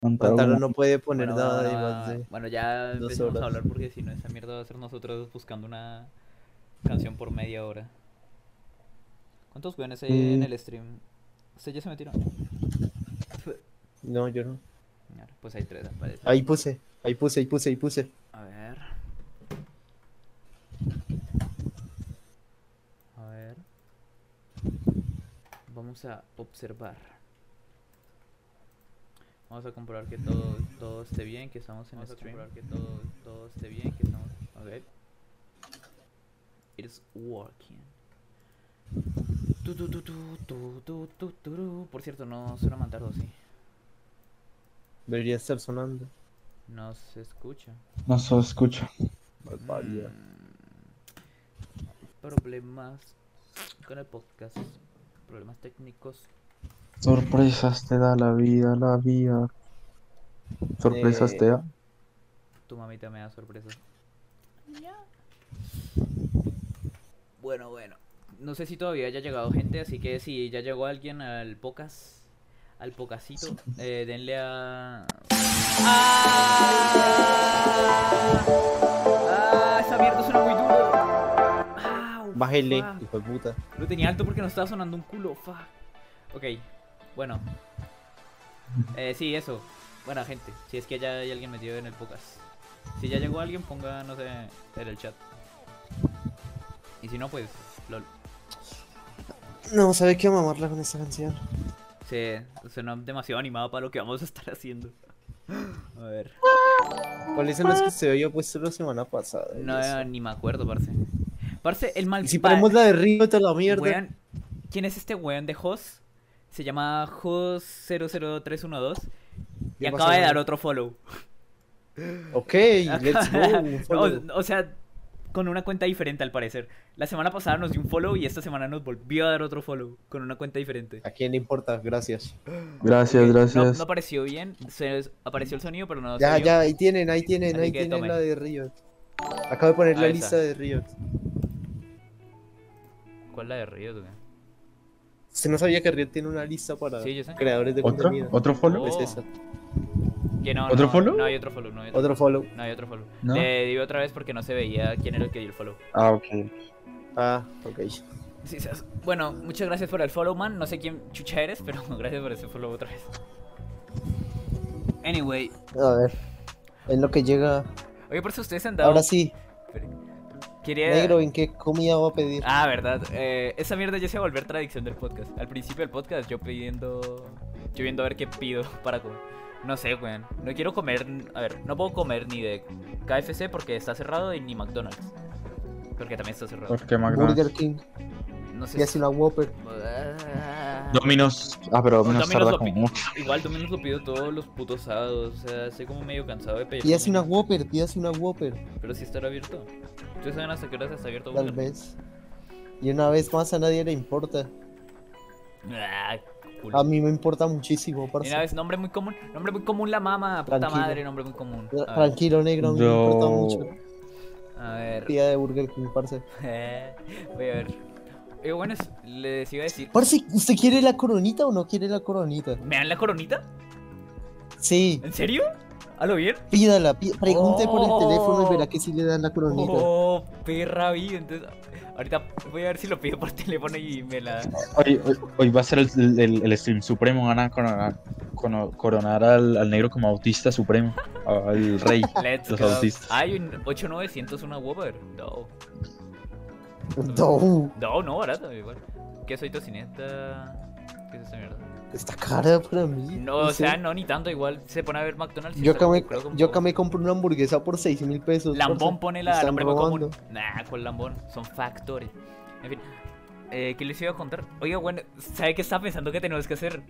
Pantalo no puede poner Bueno, nada de bueno, más de. bueno, ya dos empecemos a hablar porque si no, esa mierda va a ser nosotros buscando una canción por media hora. ¿Cuántos weones hay en Mm. el stream? ¿Usted ya se metieron? No, yo no. Pues hay tres, me parece. Ahí puse, ahí puse, ahí puse, ahí puse. A ver. A ver. Vamos a observar. Vamos a comprobar que todo, todo esté bien, que estamos en Vamos a stream. comprobar que todo, todo esté bien, que estamos. Ok. It's working. Tu, tu, tu, tu, tu, tu, tu, turu. Por cierto, no suena mandardo, sí. Debería estar sonando. No se escucha. No se escucha. Mm, Problemas con el podcast. Problemas técnicos. Sorpresas te da la vida, la vida. Sorpresas Eh, te da. Tu mamita me da sorpresas. Bueno, bueno. No sé si todavía haya llegado gente, así que si ya llegó alguien al pocas, al pocasito, eh, denle a. ¡Ah! ¡Ah! Esa mierda suena muy duro. ¡Au! Bájele, fuck! hijo de puta. Lo tenía alto porque no estaba sonando un culo. Fuck. Ok, bueno. Eh, sí, eso. Buena gente. Si es que ya hay alguien metido en el podcast. Si ya llegó alguien, ponga, no sé, en el chat. Y si no, pues, lol. No, ¿sabe qué mamarla con esta canción? Se suena demasiado animado para lo que vamos a estar haciendo. A ver. ¿Cuáles son las que se había puesto la semana pasada? No, eso. ni me acuerdo, parce. Parce, el mal Y si ponemos la de Río, toda la mierda. ¿Quién es este weón de Jos? Se llama Jos00312 y ¿Qué acaba de dar otro follow. Ok, let's go. o, o sea, con una cuenta diferente al parecer. La semana pasada nos dio un follow y esta semana nos volvió a dar otro follow con una cuenta diferente. ¿A quién le importa? Gracias. Gracias, No, gracias. no apareció bien, se apareció el sonido, pero no Ya, vio. ya, ahí tienen, ahí tienen, Así ahí tienen la de Riot. Acabo de poner Ah, la esa. lista de Riot. ¿Cuál es la de Río? güey? ¿Usted no sabía que Riot tiene una lista para Sí, creadores de ¿Otro? contenido? ¿Otro follow? Oh. Es esa. Que no, ¿Otro no, follow? No hay otro follow, no hay otro, Otro follow. no hay otro follow. ¿No? Le di otra vez porque no se veía quién era el que dio el follow. Ah, ok. Ah, ok. Sí, Bueno, muchas gracias por el follow, man. No sé quién chucha eres, pero gracias por ese follow otra vez. Anyway, A ver. En lo que llega. oye, por eso ustedes han dado. Ahora sí, Quería. negro, ¿en qué comida va a pedir? Ah, verdad. Eh, esa mierda ya se va a volver tradición del podcast. Al principio del podcast, yo pidiendo. Yo viendo a ver qué pido para comer. No sé, weón. No quiero comer. A ver, no puedo comer ni de KFC porque está cerrado y ni McDonald's. Porque también está cerrado. ¿Por qué McDonald's? Burger King. No sé. Y hace una Whopper. Ah. Dominos. Ah, pero Dominos Domino's como mucho. Igual Domino's lo pido todos los putos sábados. O sea, estoy como medio cansado de pedir. Y hace una. Whopper, pídase una Whopper. Pero si estará abierto. ¿Ustedes saben hasta qué horas está abierto? Tal vez. Y una vez más a nadie le importa. Ah. A mí me importa muchísimo, Y parce. una vez, nombre muy común. Nombre muy común, la mama. Puta Tranquilo. madre, nombre muy común. A ver. Tranquilo, negro, a mí me Yo- importa mucho. A ver. Pida de Burger King, parce. Voy a ver. Eh, bueno, es- les iba a decir. Parce, ¿usted quiere la coronita o no quiere la coronita? ¿Me dan la coronita? Sí, ¿En serio? ¿A lo bien? pídala, pí- pregunte por el Oh. teléfono y verá que sí le dan la coronita. Oh, perra vida. Entonces, ahorita voy a ver si lo pido por teléfono y me la. Hoy, hoy, hoy va a ser el, el, el stream supremo. Van a coronar, coronar al, al negro como autista supremo. Al rey. Let's Los go. autistas. Hay un 8900 una Whopper. No. No, No, no, barato, igual. ¿Qué soy tocineta? ¿Qué es esta mierda? está cara para mí. No, o sea, no, ni tanto, igual se pone a ver McDonald's. y Yo acá, me, yo acá me compro una hamburguesa por 6 mil pesos. Lambón pone la nombre común. Nah, ¿cuál Lambón? Son factores. En fin, eh, ¿qué les iba a contar? Oiga, bueno, ¿sabe qué estaba pensando que tenemos que hacer?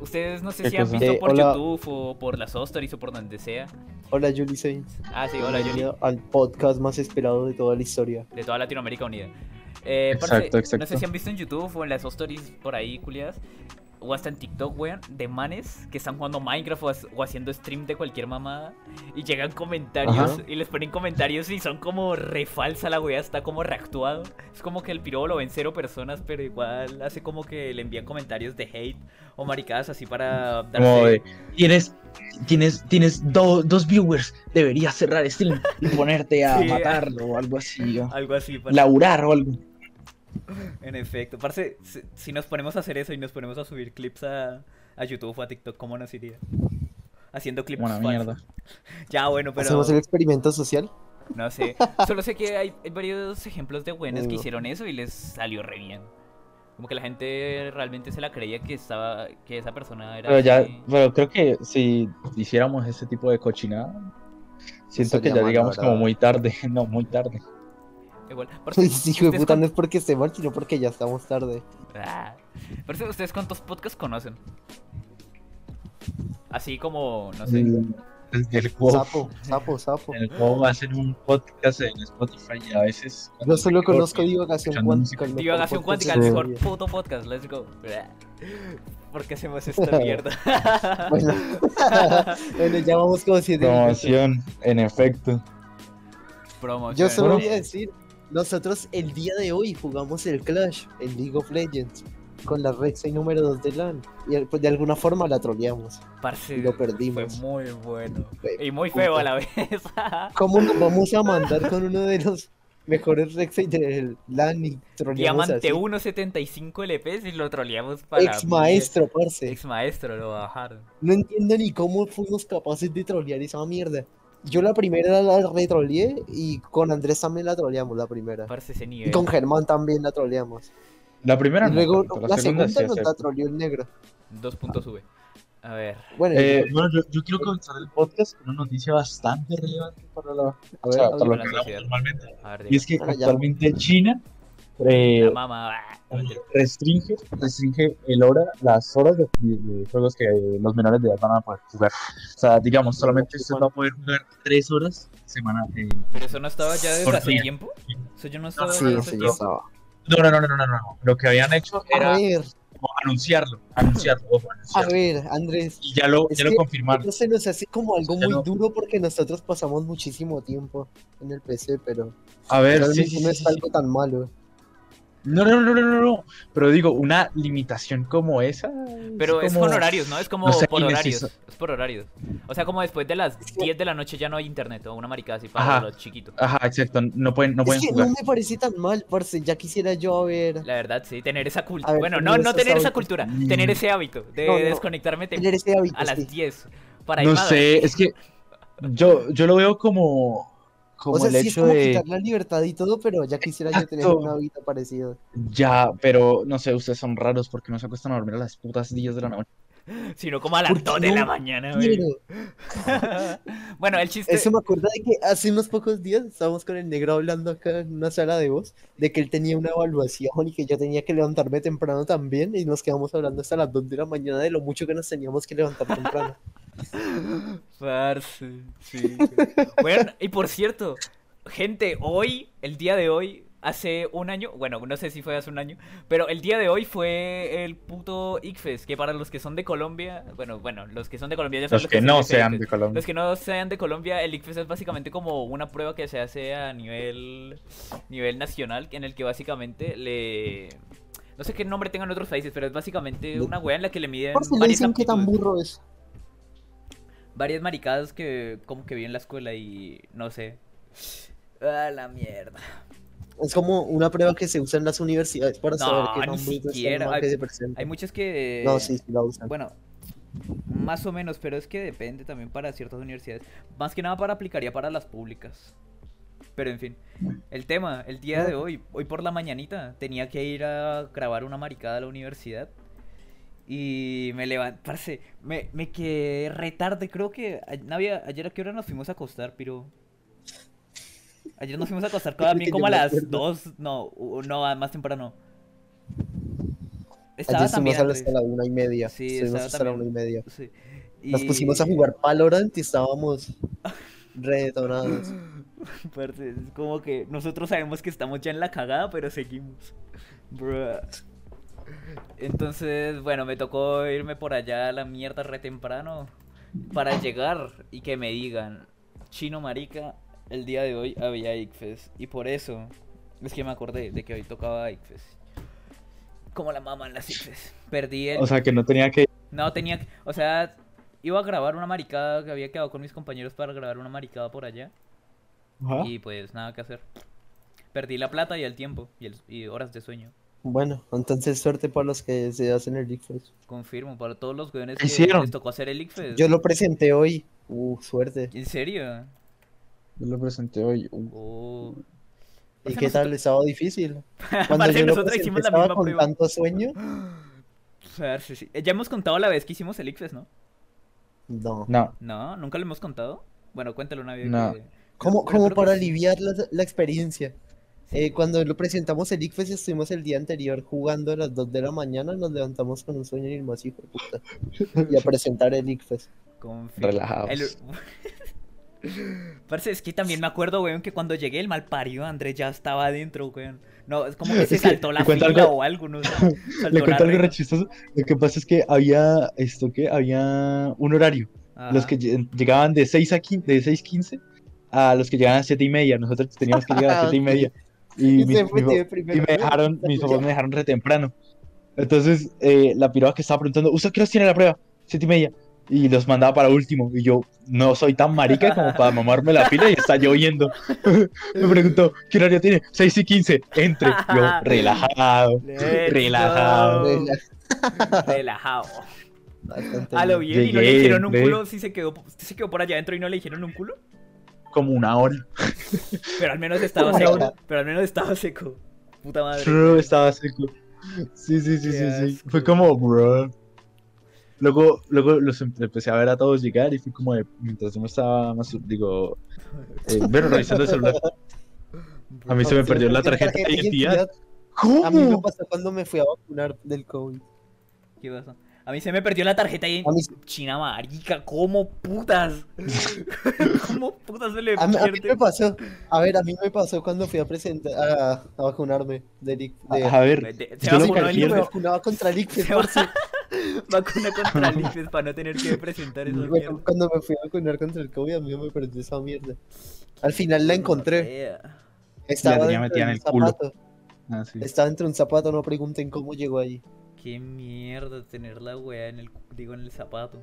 Ustedes no sé ¿Qué si han visto Eh, por hola. YouTube o por las Stories o por donde sea. Hola, Julie Sainz. Ah, sí, hola. Bienvenido al podcast más esperado de toda la historia. De toda Latinoamérica Unida. Eh, Exacto, parce, exacto. No sé si han visto en YouTube o en las Stories por ahí, culiadas. O hasta en TikTok, weón, de manes que están jugando Minecraft o, ha- o haciendo stream de cualquier mamada y llegan comentarios Ajá. y les ponen comentarios y son como re falsa la weá, está como reactuado. Es como que el piro lo ven cero personas, pero igual hace como que le envían comentarios de hate o maricadas así para Como darse... de, tienes, tienes, tienes do- dos viewers, deberías cerrar stream y ponerte a Sí. matarlo o algo así, o Algo así, parce. laburar o algo. En efecto, parce, si, si nos ponemos a hacer eso y nos ponemos a subir clips a, a YouTube o a TikTok, ¿cómo nos iría? Haciendo clips falsos. mierda. Ya, bueno, pero ¿Hacemos el experimento social? no sé. Solo sé que hay, varios ejemplos de buenas que hicieron eso y les salió re bien. Como que la gente realmente se la creía que estaba que esa persona era Pero ya, así. pero creo que si hiciéramos ese tipo de cochinada, siento que ya llegamos como muy tarde, no, muy tarde. Igual. Parce, Sí, hijo de ¿ustedes puta, no cuán- es porque esté mal, sino porque ya estamos tarde. Ah. Parce, ¿ustedes cuántos podcasts conocen? Así como, no sé. El, el, el juego- Sapo, sapo, sapo. en el juego hacen un podcast en Spotify y a veces. Yo solo Creo conozco divagación cuántica. mejor Divagación cuántica, el mejor puto podcast, let's go. ¿Por qué hacemos esta mierda? Bueno, bueno, ya vamos como siete minutos. Promoción, en efecto. Promoción. Yo solo Bueno. voy a decir, nosotros el día de hoy jugamos el Clash en League of Legends con la Rexay número 2 de LAN y pues, de alguna forma la troleamos. Parce, y lo Fue perdimos. muy bueno. Fue Y muy feo puta. a la vez. ¿Cómo nos vamos a mandar con uno de los mejores Rexay del LAN y troleamos Diamante así? 1.75 LP y lo troleamos para. Ex maestro, parce. Ex maestro lo bajaron. No entiendo ni cómo fuimos capaces de trolear esa mierda. Yo la primera la retroleé y con Andrés también la troleamos la primera. Parce ese Y nivel. con Germán también la troleamos. La primera Y no, luego tanto, la segunda sí nos la troleó el negro. Dos puntos sube. A ver. Bueno, Eh, bueno, yo, yo quiero comenzar el podcast con una noticia bastante relevante para, la, a o ver, sea, a para lo La que hablamos normalmente. A ver, Y es que Ah, ya. actualmente China eh, La ah, restringe, restringe el hora, las horas de, de juegos que los menores de edad van a poder jugar. O sea, digamos, solamente usted va a poder jugar tres horas semana. eh, Pero eso no estaba ya desde hace día. tiempo. Eso yo no estaba sí, desde hace sí, estaba. No, no, no, no, no. Lo que habían hecho era anunciarlo, anunciarlo, ojo, a ver, Andrés. Y ya lo, ya lo confirmaron. Eso se nos hace como algo Ya muy no. duro porque nosotros pasamos muchísimo tiempo en el PC, pero A ver, sí, realmente sí, no sí, es sí, algo tan malo. No, no, no, no, no, no. Pero digo, una limitación como esa. Pero es como- con horarios, ¿no? Es como no sé, por horarios. Es por horarios. O sea, como después de las Es que- 10 de la noche ya no hay internet o una maricada así para Ajá. los chiquitos. Ajá, exacto. No pueden, no es pueden no me parece tan mal, parce. Ya quisiera yo haber La verdad, sí, tener esa cultura. ver, Bueno, no, no tener esa cultura, Mm. tener ese hábito de No, no. desconectarme tem- tener ese hábito. a las sí. 10 para No sé, es que yo, yo lo veo como, como O sea, el sí es hecho como de. quitar la libertad y todo, pero ya quisiera yo tener Exacto. un hábito parecido. Ya, pero no sé, ustedes son raros porque no se acuestan a dormir a las putas 10 de la noche. sino como a las ¿Por qué 2 de la mañana, güey. Bueno, el chiste. Eso me acuerda de que hace unos pocos días estábamos con el negro hablando acá en una sala de voz de que él tenía una evaluación y que yo tenía que levantarme temprano también y nos quedamos hablando hasta las 2 de la mañana de lo mucho que nos teníamos que levantar temprano. Parce, sí. bueno, y por cierto, gente, hoy, el día de hoy, hace un año, bueno, no sé si fue hace un año, pero el día de hoy fue el puto ICFES, que para los que son de Colombia, bueno, bueno, los que son de Colombia ya saben Los lo que es no el sean ICFES. de Colombia. Los que no sean de Colombia, el ICFES es básicamente como una prueba que se hace a nivel, nivel nacional, en el que básicamente le... No sé qué nombre tengan otros países, pero es básicamente una wea en la que le miden Por si le dicen que tan burro es. Varias maricadas que como que vi en la escuela y no sé. Ah, la mierda. Es como una prueba que se usa en las universidades para No, saber qué Hay- que se presenta. Hay muchas que... No, sí, sí la usan. Bueno, más o menos, pero es que depende también para ciertas universidades. Más que nada para aplicaría para las públicas. Pero en fin, el tema, el día de hoy, hoy por la mañanita, tenía que ir a grabar una maricada a la universidad. Y me levanté, parce, me, me quedé re tarde, creo que a- Navia, ayer a qué hora nos fuimos a acostar, pero... Ayer nos fuimos a acostar también que como a las acuerdo. 2, no, no, más temprano. Estaba Ayer también la una y media. Sí, estaba hasta la una y media. Sí. Nos pusimos a jugar Valorant y estábamos redetonados. Parce, es como que nosotros sabemos que estamos ya en la cagada, pero seguimos. Bruh. Entonces, bueno, me tocó irme por allá a la mierda re temprano para llegar y que me digan, chino marica, el día de hoy había ICFES. Y por eso es que me acordé de que hoy tocaba ICFES. Como la mamá en las ICFES. Perdí el... O sea, que no tenía que. No, tenía que... O sea, iba a grabar una maricada que había quedado con mis compañeros para grabar una maricada por allá. Ajá. Y pues nada que hacer. Perdí la plata y el tiempo y, el- y horas de sueño. Bueno, entonces suerte para los que se hacen el ICFES. Confirmo, para todos los weones ¿Qué que hicieron? les tocó hacer el ICFES. Yo lo presenté hoy. Uh, suerte. ¿En serio? Yo lo presenté hoy. Uh, Oh. ¿Y qué nosotros- tal? Estaba difícil. Cuando yo lo nosotros presenté hicimos la estaba misma con prueba. tanto sueño. Eh, Ya hemos contado la vez que hicimos el ICFES, ¿no? No. no. No, nunca lo hemos contado. Bueno, cuéntalo una vez. No. que- Como, Pero como para aliviar la, la experiencia. Eh, cuando lo presentamos el ICFES estuvimos el día anterior jugando a las 2 de la mañana, nos levantamos con un sueño y más hijo de puta. Y a presentar el ICFES. Confirmo. Relajados. El- Parce, es que también me acuerdo, weón, que cuando llegué el mal parido Andrés ya estaba adentro, weón. No, es como que se Es que saltó la fila algo- o algo, no sé. Le cuento algo re chistoso. Lo que pasa es que había esto que había un horario. Los que lle- llegaban de 6 a 15, de 6:15 a los que llegaban a 7 y media. Nosotros teníamos que llegar a 7 y media. Y, Y mi- mi y me dejaron, mis papás me dejaron re temprano. Entonces, eh, la piroa que estaba preguntando, ¿usted qué horas tiene la prueba? 7 y media. Y los mandaba para último. Y yo no soy tan marica como para mamarme la pila y está lloviendo. me preguntó, ¿qué horario tiene? 6 y 15. Entre. Yo, relajado. Relajado. Relajado. Bastante A lo bien. y no le dijeron un culo si se quedó, se quedó por allá adentro y no le dijeron un culo. Como una hora. Pero al menos estaba seco. hora. Pero al menos estaba seco. Puta madre. Bro, estaba seco. Sí, sí, sí, Qué sí, sí. Fue como, bro. Luego, luego los em- empecé a ver a todos llegar y fue como de, mientras yo me estaba más, digo, eh, bueno, revisando el celular. A mí se me perdió la tarjeta de identidad. A mí me ¿Cómo? pasó cuando me fui a vacunar del COVID. ¿Qué pasó? A mí se me perdió la tarjeta ahí. A mí, China marica, ¿cómo putas? ¿Cómo putas se le a mí- a mí me pasó. A ver, a mí me pasó cuando fui a presentar a, a vacunarme del IC- de- A ver, De- Se yo vacunó el me vacunaba contra el ICFES, Se parce. Vacuna contra el IFES para no tener que presentar esa Bueno. Cuando me fui a vacunar contra el COVID, a mí me perdió esa mierda. Al final la encontré. Estaba tenía dentro metida de en un el culo. zapato. Ah, sí. Estaba dentro de un zapato, no pregunten cómo llegó ahí. Qué mierda tener la wea en el digo en el zapato.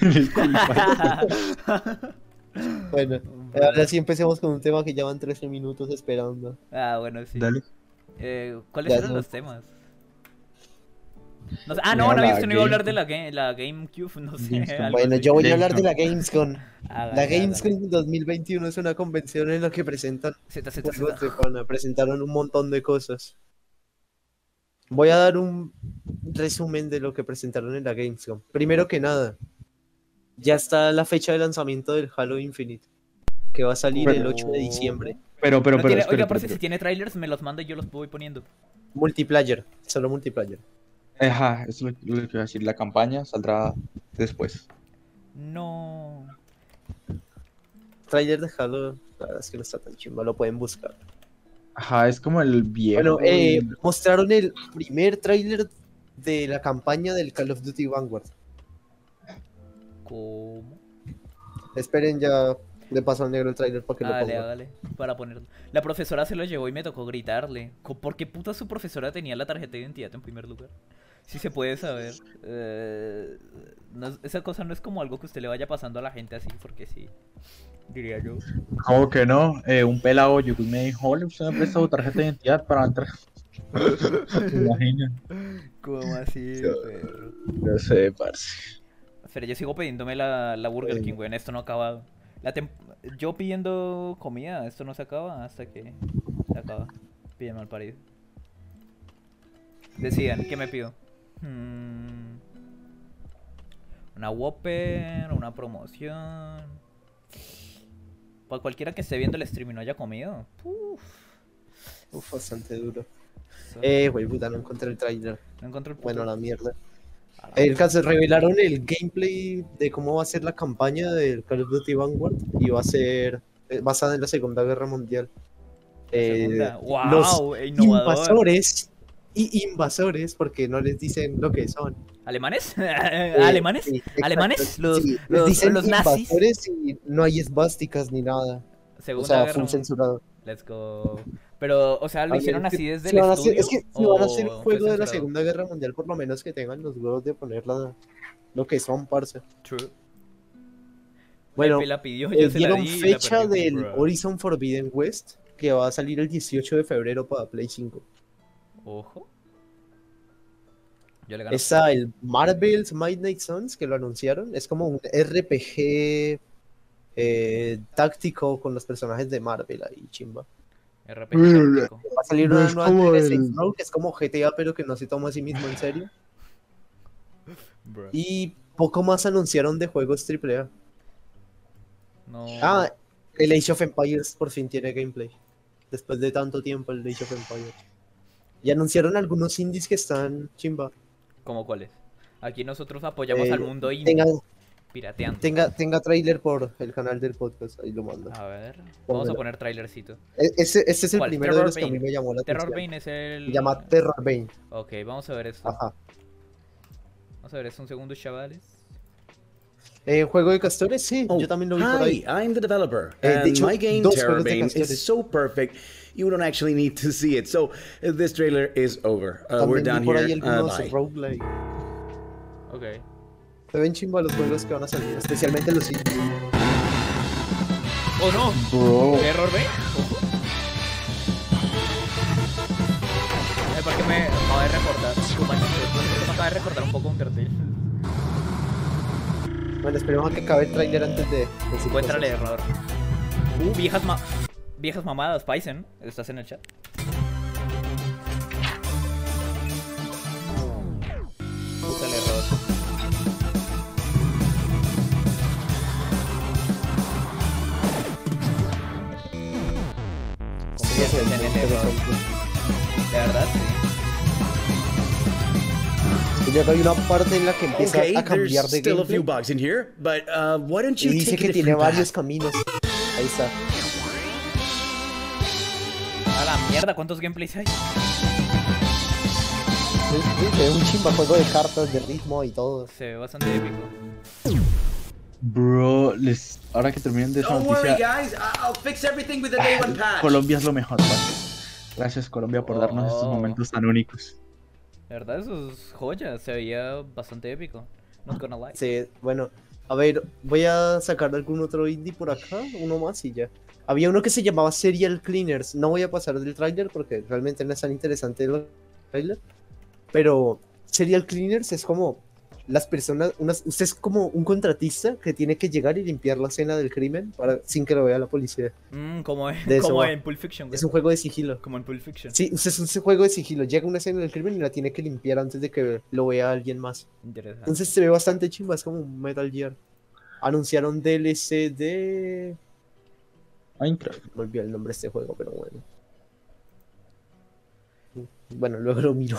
Bueno, ahora sí empecemos con un tema que ya van 13 minutos esperando. ah, bueno, sí. Dale. Eh, ¿Cuáles Ya eran son- los temas? No sé- Ah, No, no, usted no iba a hablar de la, game, la GameCube, no sé. Bueno, yo voy a hablar de la Gamescom. Hágale, La. Gamescom 2021 es una convención en la que presentan presentaron un montón de cosas. Voy a dar un resumen de lo que presentaron en la Gamescom. Primero que nada, ya está la fecha de lanzamiento del Halo Infinite, que va a salir el 8 de diciembre. Pero, pero, No pero, tiene- espera, Oiga, espera, parce, si espera. tiene trailers, me los manda y yo los voy poniendo. Multiplayer, solo multiplayer. Ajá, eso es lo, lo que iba a decir. La campaña saldrá después. No. Trailer de Halo, la verdad es que no está tan chimba, lo pueden buscar. Ajá, es como el viejo. Bueno, eh, mostraron el primer tráiler de la campaña del Call of Duty Vanguard. ¿Cómo? Esperen ya, le paso al negro el tráiler para que lo Hágale, ponga. hágale. Para ponerlo. La profesora se lo llevó y me tocó gritarle. ¿Por qué puta su profesora tenía la tarjeta de identidad en primer lugar? Si se puede saber. Eh, no- esa cosa no es como algo que usted le vaya pasando a la gente así, porque sí. Diría yo. ¿Cómo que no? Eh, un pelado yo me dijo, "Ole, usted me presta su tarjeta de identidad para entrar. ¿Se imagina? ¿Cómo así, perro? No sé, parce. Pero yo sigo pidiéndome la, la Burger King, güey. Esto no ha acabado. La tem- yo pidiendo comida, esto no se acaba hasta que se acaba. Pide mal parido. Decían, ¿qué me pido? Hmm, una Whopper, una promoción. Para cualquiera que esté viendo el stream y no haya comido. Uf, Uf, bastante duro. Eh, güey, puta, no encontré el tráiler. no encontré el puto- Bueno, la mierda. El caso, revelaron el gameplay de cómo va a ser la campaña del Call of Duty Vanguard y va a ser eh, basada en la Segunda Guerra Mundial. Eh, segunda. ¡Wow! innovador. invasores Y invasores, porque no les dicen lo que son. ¿Alemanes? Eh, ¿Alemanes? sí. ¿Alemanes? Los, Sí, les los, dicen los nazis. y no hay esvásticas ni nada. O Segunda sea, guerra. full censurado. Let's go. Pero, o sea, lo hicieron así desde si el a hacer- estudio. es que si van a hacer o un fue juego de la? Segunda Guerra Mundial, por lo menos que tengan los huevos de poner la- lo que son, parce. True. Bueno, Pepe la pidió, eh, la dieron di y la fecha del bro. Horizon Forbidden West, que va a salir el 18 de febrero para Play 5. Ojo. Yo le gano. Está el Marvel's Midnight Suns, que lo anunciaron. Es como un RPG eh, táctico con los personajes de Marvel ahí, chimba. RPG Mm. táctico. Va a salir No una nueva el- que es como GTA, pero que no se toma a sí mismo en serio. Bro. Y poco más anunciaron de juegos AAA. No. Ah, el Age of Empires por fin tiene gameplay. Después de tanto tiempo el Age of Empires. Y anunciaron algunos indies que están chimba. ¿Cómo cuáles? Aquí nosotros apoyamos Eh, al mundo indie, Tenga, pirateando. tenga, tenga trailer por el canal del podcast, ahí lo mando. A ver, vamos a poner trailercito. E- Ese, ese es el ¿Cuál? primero de los que a mí me llamó la Terror atención. Bane es el. Se llama Terror Bane. Ok, vamos a ver esto. Ajá. Vamos a ver esto un segundo, chavales. Eh, ¿Juego de castores? Sí, Oh, yo también lo vi por hi, ahí. I'm the developer, Eh, de and hecho, my game Terror Bane is so perfect you don't actually need to see it. So uh, this trailer is over. Uh, we're done por here. Uh, algunos bye. roguelike. Ok. Se ven chimba los juegos que van a salir, especialmente los indies. ¡Oh no! Bro. ¿Terror Bane? Ojo. Eh, porque me acaba de recordar. me acaba de recordar un poco un cartel. Bueno, esperemos a que acabe el trailer antes de decir Encuéntrale cosas. error. Uh, viejas ma viejas mamadas, Paisen. ¿Estás en el chat? Usa el error. Conviértete en el error. De verdad, sí. Y luego hay una parte en la que empieza Okay, a cambiar de still a few gameplay bugs in here, but uh, why don't y you dice take que tiene varios caminos. Ahí está. Mierda, ¿cuántos gameplays hay? Ve un chimba juego de cartas, de ritmo y todo. Se ve bastante épico. Bro, les... ahora que terminen de esa Don't worry, noticia, guys. I'll fix everything with the day one patch. Colombia es lo mejor, parce. Gracias Colombia por darnos estos Oh. momentos tan únicos. La verdad, eso es joya. Se veía bastante épico. Not gonna lie. Sí, bueno, a ver, voy a sacar algún otro indie por acá, uno más y ya. Había uno que se llamaba Serial Cleaners. No voy a pasar del tráiler porque realmente no es tan interesante el tráiler. Pero Serial Cleaners es como las personas, unas, usted es como un contratista que tiene que llegar y limpiar la escena del crimen para, sin que lo vea la policía. Mm, como va. en Pulp Fiction, güey. Es un juego de sigilo. Como en Pulp Fiction. Sí, usted es un juego de sigilo. Llega una escena del crimen y la tiene que limpiar antes de que lo vea alguien más. Interesante. Entonces se ve bastante chimba, es como un Metal Gear. Anunciaron DLC de. Minecraft. Me olvidé el nombre de este juego, pero bueno. Bueno, luego lo miro.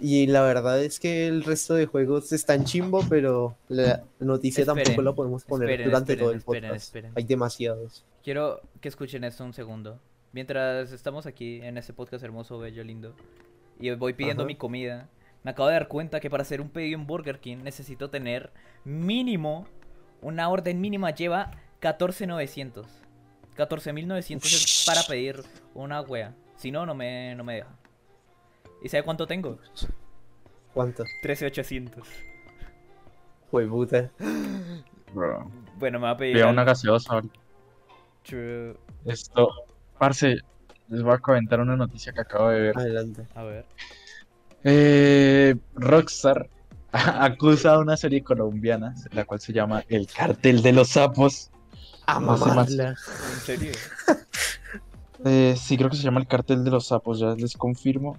Y la verdad es que el resto de juegos están chimbo, pero la noticia tampoco la podemos poner esperen, durante esperen, todo el podcast. esperen. Hay demasiados. Quiero que escuchen esto un segundo. Mientras estamos aquí en este podcast hermoso, bello, lindo, y voy pidiendo Ajá. mi comida, me acabo de dar cuenta que para hacer un pedido en Burger King necesito tener mínimo, una orden mínima lleva 14.900. 14.900 es para pedir una wea. Si no, no me, no me deja. ¿Y sabe cuánto tengo? ¿Cuánto? 13.800. Fue puta. Bro. Bueno, me va a pedir. Vea una gaseosa. True. Esto, parce, les voy a comentar una noticia que acabo de ver. Adelante. A ver. Eh, Rockstar acusa a una serie colombiana, la cual se llama El Cartel de los Sapos. A No sé más. mamarla. ¿En serio? Eh, sí, creo que se llama El Cartel de los Sapos, ya les confirmo.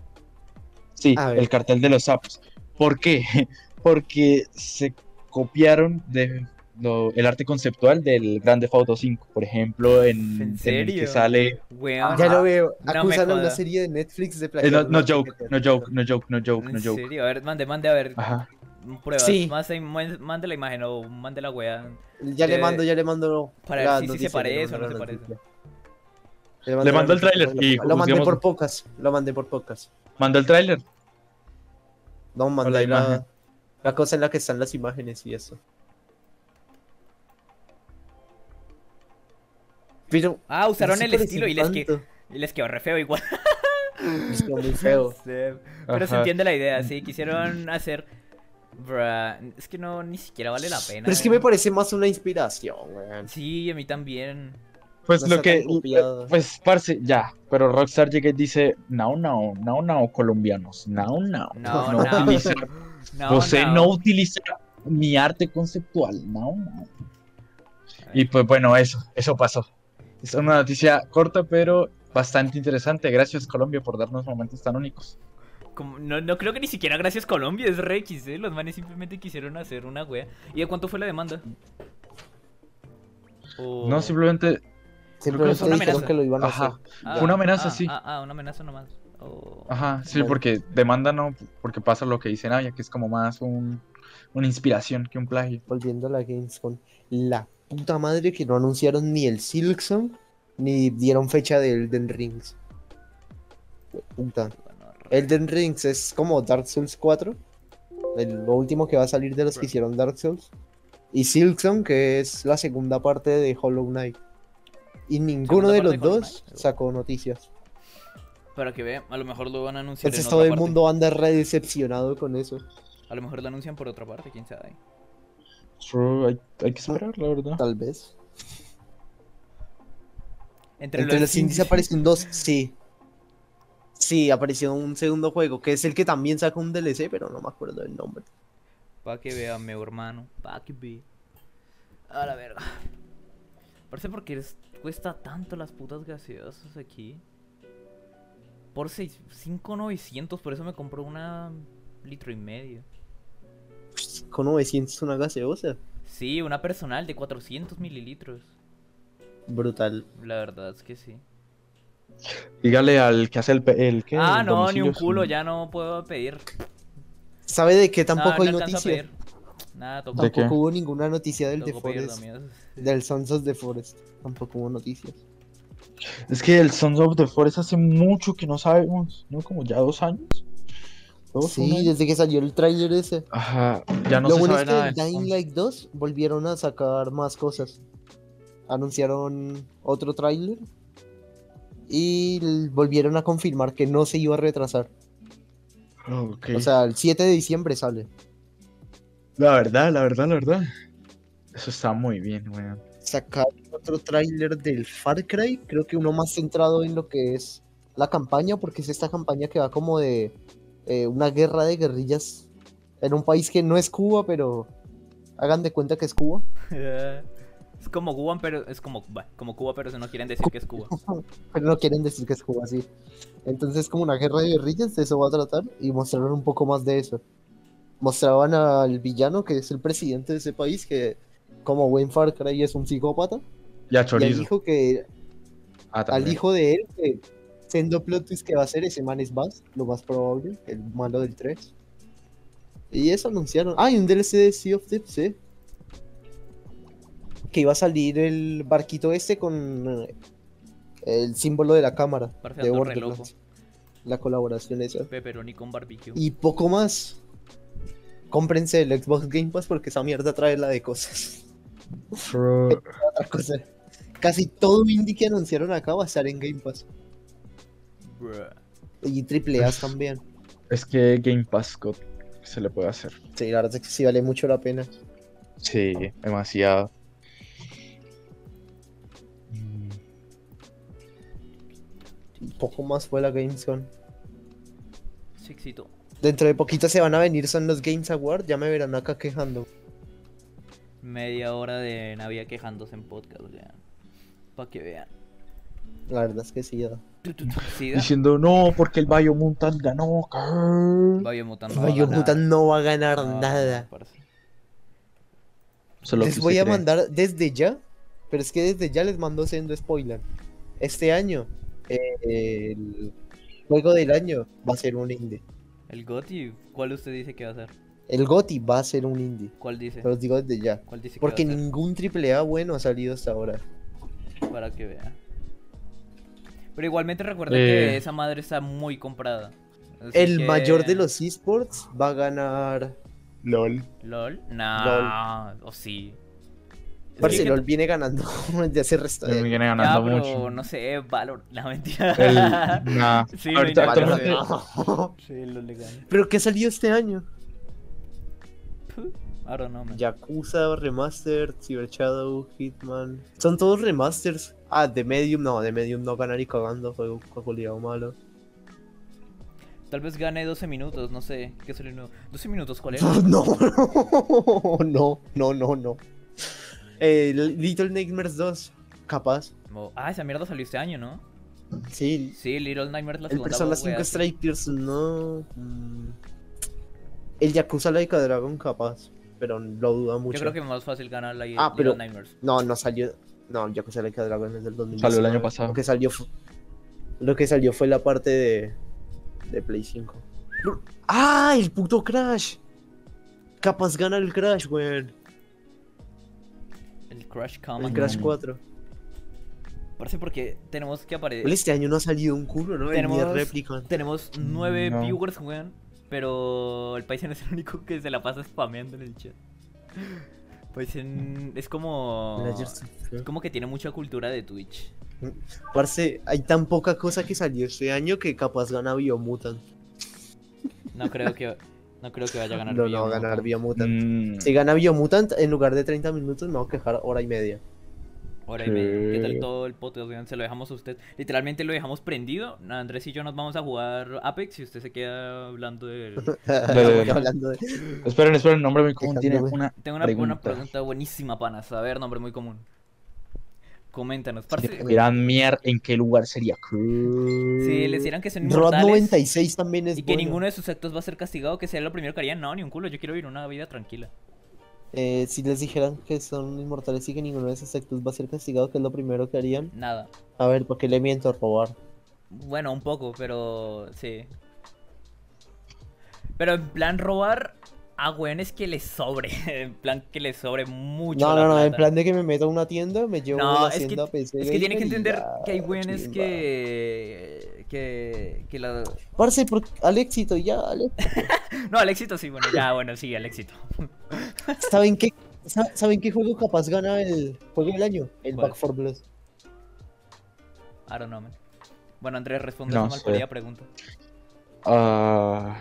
Sí. El Cartel de los Sapos. ¿Por qué? Porque se copiaron de lo- el arte conceptual del Grande Auto 5, por ejemplo, en, ¿En en el serio? que sale... Weón. Ya lo veo. No Acusan a una serie de Netflix de Eh, plagiar. no, no una joke, no joke, no joke, no joke, no ¿En joke. serio? A ver, mande, mande a ver. Ajá. Pruebas. Sí. Mande, mande la imagen o mande la wea. Ya le Eh, mando, ya le mando. para la ver si se parece o no mando se parece. Le, la el tráiler y Lo mandé por pocas. Lo mandé por pocas. Mandó el tráiler. No, mandé la la, imagen. la cosa en la que están las imágenes y eso. Pero. Ah, usaron el estilo y les, que, y les quedó re feo igual. Muy feo. Sí, Pero se entiende la idea, sí. Quisieron hacer. Bruh, es que no, ni siquiera vale la pena. Pero es que me parece más una inspiración, weón. Sí, a mí también. Pues No lo que. Pues, parce, ya. Pero Rockstar llega y dice: No, no, no, no, colombianos. No, no. No, no. no. utilizar. No, José no. utiliza mi arte conceptual. No, no. Y pues bueno, eso, eso pasó. Es una noticia corta, pero bastante interesante. Gracias, Colombia, por darnos momentos tan únicos. Como- no, no creo que ni siquiera gracias Colombia, es re X, ¿eh? Los manes simplemente quisieron hacer una wea. ¿Y de cuánto fue la demanda? No, simplemente. Simplemente fue una amenaza. que lo iban a hacer. Ajá. Ah, fue una amenaza, ah, sí. Ah, ah, una amenaza nomás. Ajá, sí, Bueno. porque demanda no, porque pasa lo que dice Naya, que es como más un, una inspiración que un plagio. Volviendo a la Gamescom. La puta madre que no anunciaron ni el Silksong ni dieron fecha de Elden Rings. Puta. Elden Rings es como Dark Souls 4. el- lo último que va a salir de los que hicieron Dark Souls. Y Silksong, que es la segunda parte de Hollow Knight. Y ninguno de los dos Knight. sacó noticias. Para que vean, a lo mejor lo van a anunciar Entonces en todo otra el parte. mundo anda re decepcionado con eso. A lo mejor lo anuncian por otra parte, quién sabe. Solo hay, hay que esperar, la verdad. Tal vez. Entre, Entre los indies apareció un 2, sí. Sí, apareció un segundo juego, que es el que también saca un DLC, pero no me acuerdo del nombre. Para que vean, mi hermano. Para que vean. A la verga. Parece porque es- cuesta tanto las putas gaseosas aquí. Por 6, 5.900, por eso me compró una litro y medio. Con 900 una gaseosa. Sí, una personal de 400 mililitros. Brutal. La verdad es que sí. Dígale al que hace el, el ¿qué? Ah, El no, ni un culo, ya no puedo pedir. ¿Sabe de qué tampoco no, hay no alcanzo a noticia? pedir. Nada, tocó, ¿De qué? Tampoco hubo ninguna noticia del The Forest. Del Sons of the Forest. Tampoco hubo noticias. Es que el Sons of the Forest hace mucho que no sabemos, ¿no? Como ya dos años. Dos, Sí, año. desde que salió el tráiler ese. Ajá, ya no Lo se bueno sabe es que nada. en Dying. Light 2 volvieron a sacar más cosas. Anunciaron otro tráiler y volvieron a confirmar que no se iba a retrasar. Ok. O sea, el 7 de diciembre sale. la verdad, la verdad, la verdad. Eso está muy bien, weón. Sacaron otro tráiler del Far Cry, creo que uno más centrado en lo que es la campaña, porque es esta campaña que va como de eh, una guerra de guerrillas en un país que no es Cuba, pero hagan de cuenta que es Cuba. Es como Cuba, pero es como, como Cuba, pero no quieren decir que es Cuba. Pero no quieren decir que es Cuba, sí. Entonces, como una guerra de guerrillas, de eso va a tratar. Y mostraron un poco más de eso. Mostraban al villano, que es el presidente de ese país, que como buen Far Cry es un psicópata. Ya Y al chorizo. hijo que. Ah, Al hijo de él, que siendo plot twist que va a ser, ese man es Bass, lo más probable, el malo del 3. Y eso anunciaron. Ah, y un DLC de Sea of Thieves, sí. Que iba a salir el barquito este con eh, el símbolo de la cámara de. Borderlands. La colaboración esa. Pepperoni con barbecue. Y poco más. Cómprense el Xbox Game Pass porque esa mierda trae la de cosas. Casi todo indie que anunciaron acá va a estar en Game Pass. Bruh. Y triple A también. Es que Game Pass God, ¿qué se le puede hacer? Sí, la verdad es que sí vale mucho la pena. Sí, demasiado. Poco más fue la Gamescom. Sexito. Dentro de poquito se van a venir son los Games Awards, ya me verán acá quejando. Media hora de Navia quejándose en podcast, vean. Para que vean. La verdad es que sí. ya. Diciendo, no, porque el Biomutant ganó. ¿qué?". Biomutant no va a Biomutant ganar. no va a ganar No nada. Solo Les voy a cree. mandar desde ya, pero es que desde ya les mando siendo spoiler. Este año, el juego del año va a ser un indie. El GOTY, ¿cuál usted dice que va a ser? El GOTY va a ser un indie. ¿Cuál dice? Pero os digo desde ya. ¿Cuál dice que Porque va a ser? ningún AAA bueno ha salido hasta ahora. Para que vea. Pero igualmente recuerda Eh. que esa madre está muy comprada. Así El que- mayor de los esports va a ganar. LOL. ¿LOL? No, o sí. Es que- Barcelona viene ganando desde hace resto Me de viene Ya, ganando mucho. no sé, Valor, la mentira. El, nah. Sí, Ahorita, actualmente, Sí, lo legal. ¿Pero qué salió este año? I don't know, man. Yakuza, Remastered, Cyber Shadow, Hitman. Son todos remasters. Ah, de Medium no, de Medium no ganar y cagando, juego culiado malo. Tal vez gane 12 minutos, no sé. ¿Qué salió nuevo? ¿12 minutos cuál era? No, no, no, no, no. Eh, Little Nightmares 2, capaz. Oh, Ah, esa mierda salió este año, ¿no? Sí, Sí, Little Nightmares la el segunda Persona 5 wea, sí. Strikers no. Mm. El Yakuza Laika Dragon capaz, pero lo duda mucho. Yo creo que es más fácil ganar la Ah, Little pero- Nightmares. No, no salió. No, Yakuza Laika Dragon es del 2019. Salió el año pasado. Lo que salió fue, lo que salió fue la parte de, de Play 5. ¡Ah! ¡El puto Crash! Capaz gana el Crash, weón. El Crash El Command. Crash Mm. 4. Parece porque tenemos que aparecer. Este año no ha salido un culo, ¿no? El Tenemos- Replicant. Tenemos 9 No. viewers, weón. Pero el Paisen es el único que se la pasa spameando en el chat. Paisen es como. Es como que tiene mucha cultura de Twitch. Parce, hay tan poca cosa que salió este año que capaz gana Biomutant. No creo que. No creo que vaya a ganar No, no va a Biomutant. ganar Biomutant. Mm, Si gana Biomutant, en lugar de 30 minutos, me voy a quejar hora y media. Hora y media. ¿Qué tal todo el podcast? Se lo dejamos a usted. Literalmente lo dejamos prendido. Andrés y yo nos vamos a jugar Apex y usted se queda hablando de. de- Hablando de... Esperen, esperen, nombre muy común tiene una Tengo una pregunta. una pregunta buenísima, panas. A ver, nombre muy común. Coméntanos. Parce, Dirán Mier, ¿en qué lugar sería? si les dieran que son Rod inmortales 96 también es y que bueno. ninguno de sus actos va a ser castigado, que sea lo primero que harían, no, ni un culo. Yo quiero vivir una vida tranquila. Eh, si les dijeran que son inmortales y que ninguno de esos actos va a ser castigado, ¿qué es lo primero que harían? Nada. A ver, ¿por qué le miento? Robar. Bueno, un poco, pero sí. Pero en plan robar a weones que les sobre. En plan que les sobre mucho. No, la no, no, en plan de que me meto a una tienda, me llevo No, la es que, hacienda PC. es que tiene que entender que hay weones chimba. que. que. que la. Parce, por... al éxito, ya, al éxito. No, al éxito sí, bueno, ya, bueno, sí, al éxito. ¿Saben qué? sa- ¿Saben qué juego capaz gana el juego del año? El ¿Cuál? Back 4 Blood. I don't know, man. Bueno, Andrés, responde No una sé. malparida pregunta. Ah,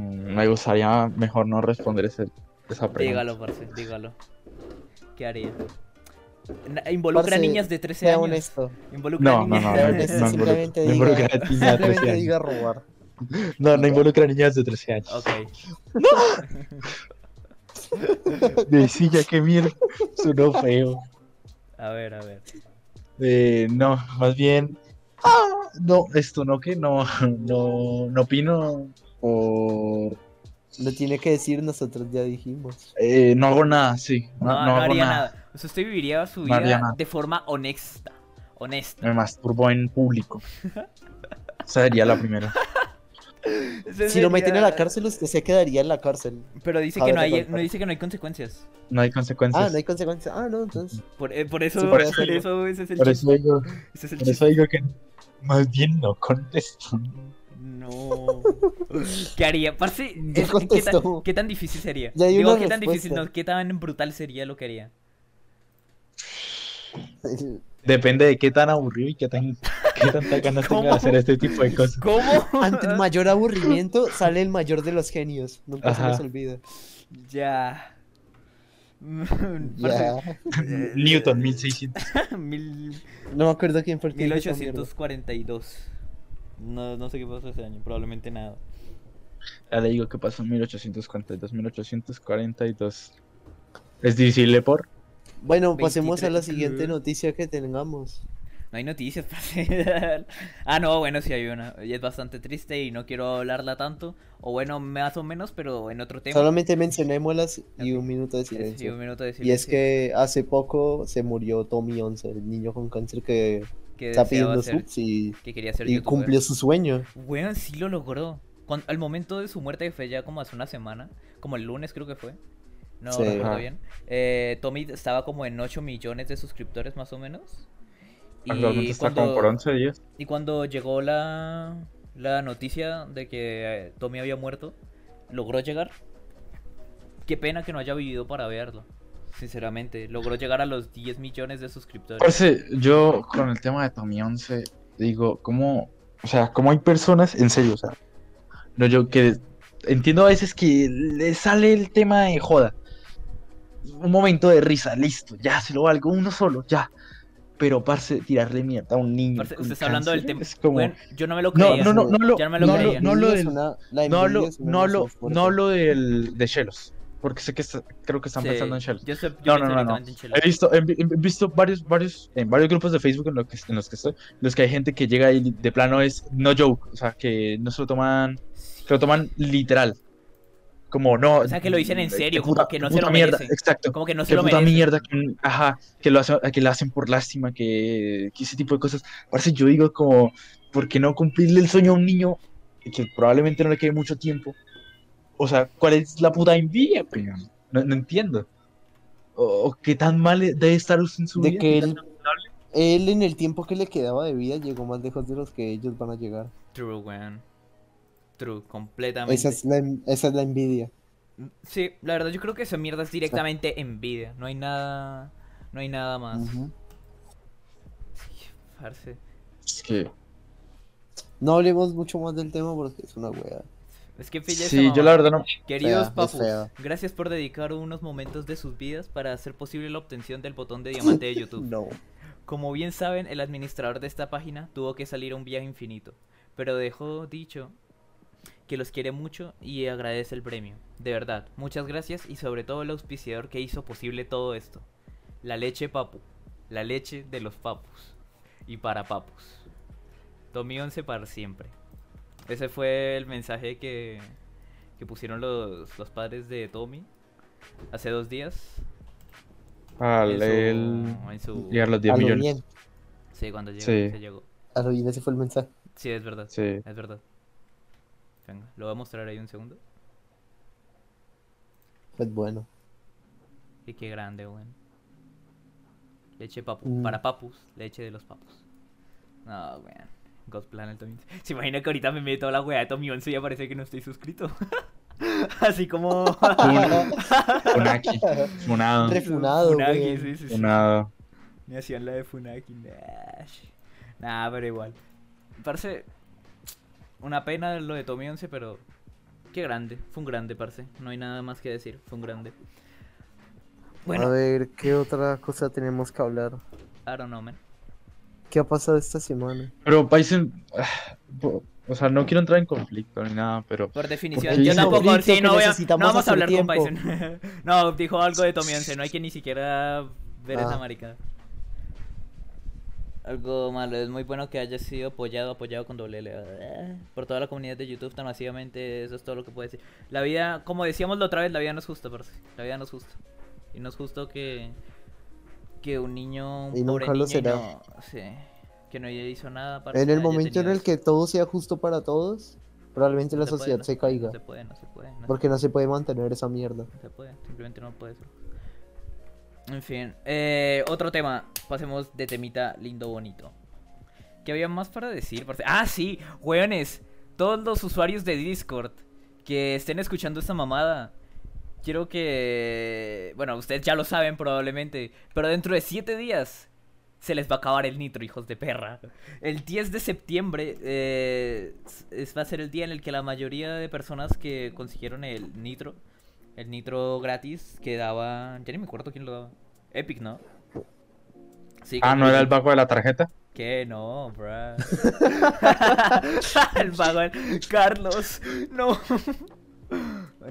me gustaría mejor no responder ese- esa pregunta. Dígalo, parce, dígalo. ¿Qué haría? Involucra Parce, niñas de 13 Sea años. honesto. Involucra No, no, niñas. no, no, honesto, no simplemente involucra- no diga- involucra a niñas de 13 Simplemente años. diga robar. No, no involucra a niñas de 13 años. Ok. Decilla que mierda. Sonó feo. A ver, a ver. Eh, no, más bien. Ah, no, esto no, que no, no, no opino. O Lo tiene que decir, nosotros ya dijimos. eh, no hago nada, sí. No, No, no no hago haría nada. nada. O sea, usted viviría su No vida de forma honesta. Honesta. Me masturbo en público. Esa sería la primera. Ese Si lo meten a sería- la cárcel, usted se quedaría en la cárcel. Pero dice A que no hay, no dice que no hay consecuencias. No hay consecuencias. Ah, no hay consecuencias. Ah, no, entonces. Por, eh, por eso, Sí, por eso ese es el Por eso digo, Ese es el por eso digo que más bien no contesto. No. ¿Qué haría? Parce, ¿qué, tan, contestó. qué tan difícil sería? Ya hay Digo, una ¿qué tan difícil, no, qué tan brutal sería lo que haría? Depende de qué tan aburrido y qué tan qué tantas ganas tenga ¿Cómo? de hacer este tipo de cosas. ¿Cómo? Ante el mayor aburrimiento sale el mayor de los genios. Nunca se Ajá. les olvida. ya. Ya. Newton 1600. Mil- No me acuerdo quién fue el que dijo esa mierda. 1842. No, no sé qué pasó ese año, probablemente nada. Ya le digo que pasó en 1842, 1842. Es divisible por. Bueno, pasemos a 23. la siguiente noticia que tengamos. No hay noticias, parce. ah, no, bueno, sí hay una. Y es bastante triste y no quiero hablarla tanto. O bueno, más o menos, pero en otro tema. Solamente mencionémoslas y un minuto de Sí, silencio. un minuto de Y es silencio. que hace poco se murió Tommy 11, el niño con cáncer que que está pidiendo subs y, que quería ser y youtuber. cumplió su sueño. Weón, sí lo logró. Al momento de su muerte, que fue ya como hace una semana, como el lunes creo que fue. No Sí. recuerdo Ajá. bien. Eh, Tommy estaba como en 8 millones de suscriptores más o menos. Actualmente está como por 11 días. Y cuando llegó la, la noticia de que eh, Tommy había muerto, logró llegar. Qué pena que no haya vivido para verlo. Sinceramente, logró llegar a los 10 millones de suscriptores. Parce, yo con el tema de Tommy 11 digo, ¿cómo? O sea, ¿cómo hay personas, en serio, o sea, no yo que entiendo a veces que le sale el tema de joda. Un momento de risa, listo, ya se lo valgo, uno solo, ya. Pero, parce, tirarle mierda a un niño. Parce, usted está hablando del tema. es como- Bueno, yo no me lo No, creía. no, no, no lo- no me lo no, creía. no, No una no hablo, emoción fuerte. no hablo del, de Chelos. Porque sé que está- creo que están Sí, pensando en Chelos. Yo, estoy, yo No, no, no, no. He visto, he, he visto varios, varios, en varios grupos de Facebook en, lo que, en los que estoy, en los que hay gente que llega y de plano es no joke, o sea, que no se lo toman, que lo toman literal. Como no. O sea, que lo dicen en serio, puta- como que no qué se lo puta mierda, merecen. Exacto. Como que no se lo puta merecen. mierda, que, ajá, que lo, hacen, que lo hacen por lástima, que, que ese tipo de cosas. Parece yo digo como, ¿por qué no cumplirle el sueño a un niño que probablemente no le quede mucho tiempo? O sea, ¿cuál es la puta envidia, peón? No, no entiendo. O, o qué tan mal debe estar usted en su De vida. que él- en el tiempo que le quedaba de vida llegó más lejos de los que ellos van a llegar. True, weón. True, completamente. Esa es la, en- esa es la envidia. Sí, la verdad yo creo que esa mierda es directamente envidia. No hay nada. No hay nada más. Ujú. Parce. Es que, No hablemos mucho más del tema porque es una wea. Es que pilla esa sí, yo la verdad no. Queridos Fea, papus, gracias por dedicar unos momentos de sus vidas para hacer posible la obtención del botón de diamante de YouTube. No. Como bien saben, el administrador de esta página tuvo que salir a un viaje infinito, pero dejó dicho que los quiere mucho y agradece el premio. De verdad, muchas gracias y sobre todo el auspiciador que hizo posible todo esto. La leche papu, la leche de los papus y para papus. Tommy 11 para siempre. Ese fue el mensaje que, que pusieron los, los padres de Tommy hace dos días. Al en su- él en su- llegar los 10 A lo millones. bien. Sí, cuando llegó, Sí. se llegó. A lo bien ese fue el mensaje. Sí, es verdad. Sí. Es verdad. Venga, lo voy a mostrar ahí un segundo. Pues bueno. Y qué grande, weón. Leche papu. Mm. Para papus, leche de los papus. No, weón. God Planet Tommy. Se imagina que ahorita me meto a la weá de Tommy 11 y aparece que no estoy suscrito. Así como. Funaki. Funado. Refunado, Funaki, sí, sí, sí. Funado. Me hacían la de Funaki. Nah, pero igual. Parece una pena lo de Tommy 11, pero qué grande. Fue un grande, parce. No hay nada más que decir. Fue un grande. A Bueno, ver, ¿qué otra cosa tenemos que hablar? I don't know, man. ¿Qué ha pasado esta semana? Pero Bison. ah, O sea, no quiero entrar en conflicto ni nada, pero. Por definición, yo tampoco. Sí, no, voy a, no necesitamos vamos a hablar con. Bison. no, dijo algo de 11. No hay que ni siquiera ver Ah. esa marica. Algo malo, es muy bueno que haya sido apoyado, apoyado con doble L. Por toda la comunidad de YouTube tan masivamente, eso es todo lo que puedo decir. La vida, como decíamos la otra vez, la vida no es justa, parce. La vida no es justa. Y no es justo que que un niño, un Y pobre nunca lo niño será. no- sí, que no hizo nada para En el momento en el que todo sea justo para todos, probablemente la sociedad se caiga. No se puede, no se puede. no se Porque no se puede mantener esa mierda. no se puede, simplemente no puede ser. En fin, eh, otro tema. Pasemos de temita lindo bonito. ¿Qué había más para decir? Ah, sí, weones. Todos los usuarios de Discord que estén escuchando esta mamada. Quiero que. Bueno, ustedes ya lo saben probablemente. Pero dentro de 7 días se les va a acabar el nitro, hijos de perra. El 10 de septiembre eh, es, va a ser el día en el que la mayoría de personas que consiguieron el nitro, el nitro gratis, que daba. Ya ni me acuerdo quién lo daba. Epic, ¿no? Sí, Ah, ¿no que era el banco de la tarjeta? ¿Qué? No, bruh. el vago, Carlos, no.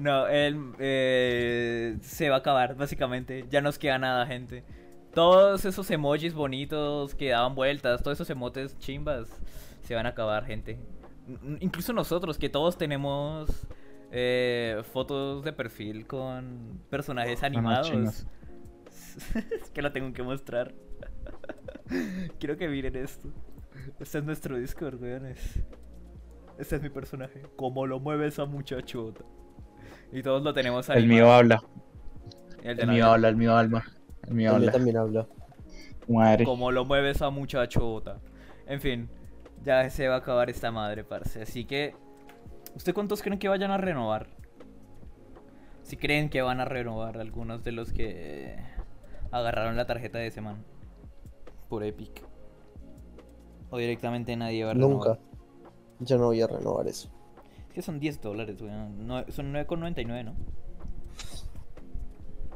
No, él eh, se va a acabar, básicamente. Ya nos queda nada, gente. Todos esos emojis bonitos que daban vueltas, todos esos emotes chimbas, se van a acabar, gente. Incluso nosotros, que todos tenemos eh, fotos de perfil con personajes animados. es que lo tengo que mostrar. Quiero que miren esto. Este es nuestro Discord, weones. Este es mi personaje. Como lo mueve esa muchachota. Y todos lo tenemos ahí. El mío habla. El mío habla, el mío alma. El mío El mío habla. también habla. madre. Como lo mueve esa muchachota. En fin, ya se va a acabar esta madre, parce. Así que, ¿usted cuántos creen que vayan a renovar? Si creen que van a renovar algunos de los que agarraron la tarjeta de ese man por Epic. O directamente nadie va a renovar. Nunca. Yo no voy a renovar eso. Es que son 10 dólares, weón. No, son 9,99, ¿no?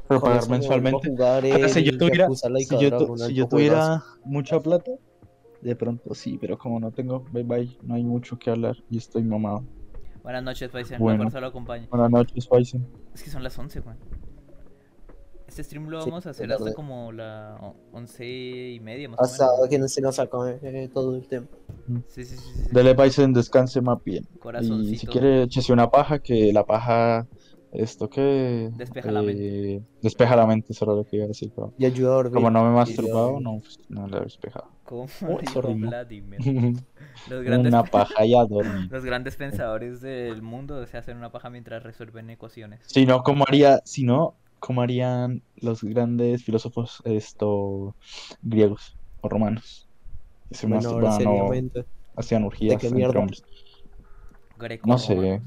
Pero Con pagar mensualmente. Ahora, si yo tuviera, si yo, tu- si tuviera mucha plata, de pronto sí, pero como no tengo, bye bye, no hay mucho que hablar y estoy mamado. Buenas noches, Paisen. Bueno. Lo. Buenas noches, Paisen. Es que son las 11, weón. Este stream lo Sí, vamos a hacer hasta como la o- 11 y media, más Hasta o menos. que no se nos acabe eh, todo el tiempo. Sí, sí, sí. sí. Dele Paisen, descanse más bien. Y Corazoncito. si quiere, échese una paja, que la paja, esto que... Despeja la mente. Despeja la mente, eso era lo que iba a decir. pero Y ayuda a dormir. como no me he Y masturbado, no, pues, no la he despejado. Como Oh, dijo. Vladimir. Los grandes, una paja y a dormir. los grandes pensadores del mundo se hacen una paja mientras resuelven ecuaciones. Si no, ¿cómo haría, si no, cómo harían los grandes filósofos esto griegos o romanos? Se Bueno, masturbaban o hacían orgías qué entre mierda? hombres. Greco No sé.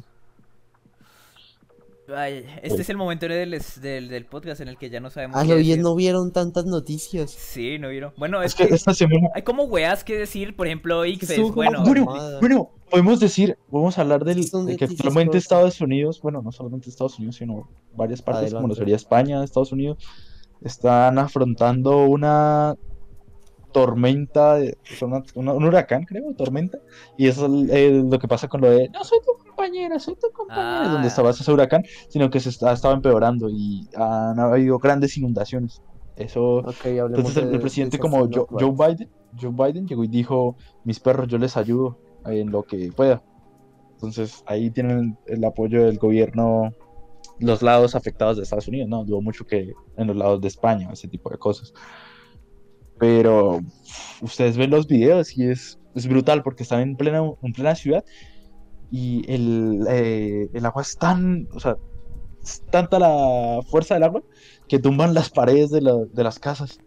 Ay, este es el momento del, del, del podcast en el que ya no sabemos A qué lo bien no vieron tantas noticias. Sí, no vieron. Bueno, Es es que que esta semana. hay como weas que decir, por ejemplo, Ixes, como bueno. Bueno, bueno, podemos decir, podemos hablar del, de que cortas. Estados Unidos, bueno, no solamente Estados Unidos, sino varias partes, como lo sería España, Estados Unidos, están afrontando una tormenta, una- una- un huracán, creo, tormenta, y eso es eh, lo que pasa con lo de, no soy tu compañera, soy tu compañera, Ah. donde estaba ese huracán, sino que se está, estaba empeorando y han habido grandes inundaciones. Eso, Ok, hablemos entonces el, de- el presidente de como Joe Biden, Joe Biden llegó y dijo, mis perros, yo les ayudo en lo que pueda. Entonces ahí tienen el apoyo del gobierno, los lados afectados de Estados Unidos, no, dudo mucho que en los lados de España, ese tipo de cosas. Pero ustedes ven los videos y es, es brutal porque están en plena, en plena ciudad y el, eh, el agua es tan, o sea, es tanta la fuerza del agua que tumban las paredes de, la- de las casas.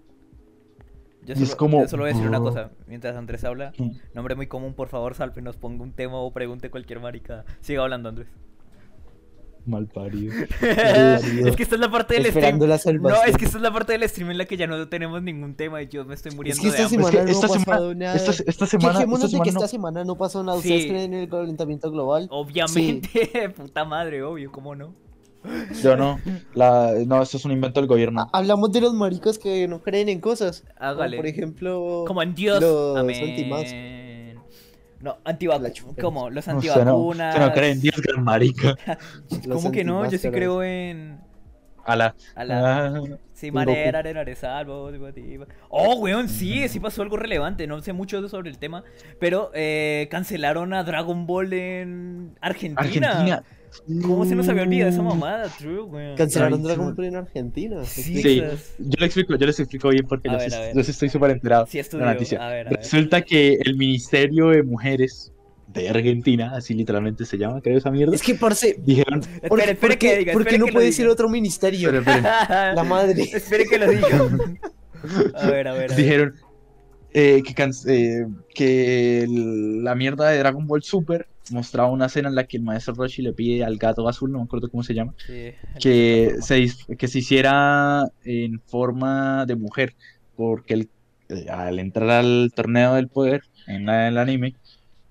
Yo y solo, es como- yo solo voy a decir una cosa. Mientras Andrés habla, nombre muy común, por favor, Salpe, nos ponga un tema o pregunte cualquier marica. Siga hablando, Andrés. Mal parido. es que esta es la parte del stream. Esperando la No, es que esta es la parte del stream en la que ya no tenemos ningún tema y yo me estoy Es muriendo que esta de hambre. semana Es que no esta pasado semana- nada. Esta, esta semana, Quejémonos esta de que semana no- esta semana no pasó nada. ¿Ustedes Sí. creen en el calentamiento global? Obviamente, puta madre, obvio, ¿cómo no? Yo no. La, no, esto es un invento del gobierno. Ha- Hablamos de los maricos que no creen en cosas. como Hágale. por ejemplo. Como en Dios. los Amén. No, antivacunas. ¿Cómo? Los No, usted no, antivacunas. usted no cree en Dios, gran marica. ¿Cómo que no? Yo sí creo en. A la. A la. Ah, Sí, manera, arena, salvo. Oh, weón, sí, sí pasó algo relevante. No sé mucho sobre el tema. Pero eh, cancelaron a Dragon Ball en Argentina. Argentina. ¿Cómo se nos había olvidado esa mamada? True, weón. Cancelaron Dragon. Ball en Argentina. Sí, Yo le explico, yo les explico bien porque A yo, ver, sí- a ver. yo sí estoy súper enterado de la noticia. A ver, a ver. Resulta que el Ministerio de Mujeres de Argentina, así literalmente se llama, creo esa mierda, Es que, parce. dijeron, ¿Por, Espere, espere por que qué- diga. por qué espere no que puede diga. ser otro ministerio? Espere, espere. La madre. Espere que lo diga. A ver, a ver. a ver. dijeron eh, que, eh, que el- la mierda de Dragon Ball Super mostraba una escena en la que el maestro Roshi le pide al gato azul, no me acuerdo cómo se llama, Sí, que se, que se hiciera en forma de mujer, porque el- eh, al entrar al torneo del poder en la- el anime,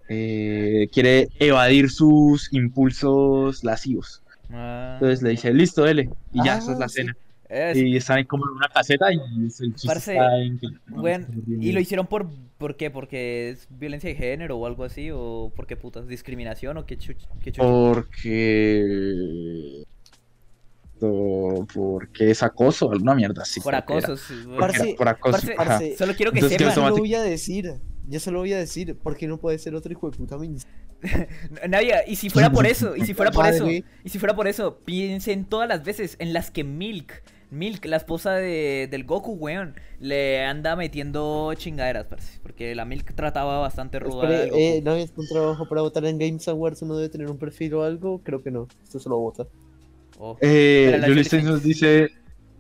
eh, quiere evadir sus impulsos lascivos. Ah. Entonces le dice, listo, dele, y ya, esa es Ah, la sí. escena. Es- Y están como en una caseta y es- el chiste está en que... Weón, ¿Y lo hicieron por, por qué? ¿Porque es violencia de género o algo así? ¿O por qué putas? ¿Discriminación o qué chuch? Qué chuch? Porque... o Porque es acoso, alguna mierda así. por acoso. sí, bueno. Porque era Parce, por acoso. parce, ajá. parce, Solo quiero que Entonces, ¿qué sepan. Yo lo voy a decir. Yo se lo voy a decir. ¿Por qué no puede ser otro hijo de puta? Nadia, y si fuera por eso, y si fuera por eso, y si fuera por eso, piensen todas las veces en las que Milk, Milk, la esposa de, del Goku, weón, le anda metiendo chingaderas, parce. Porque la Milk trataba bastante ruda Espere, eh, ¿no es un trabajo para votar en Games Awards? ¿Uno debe tener un perfil o algo? Creo que no. Esto se lo vota. Oh. Eh, nos dice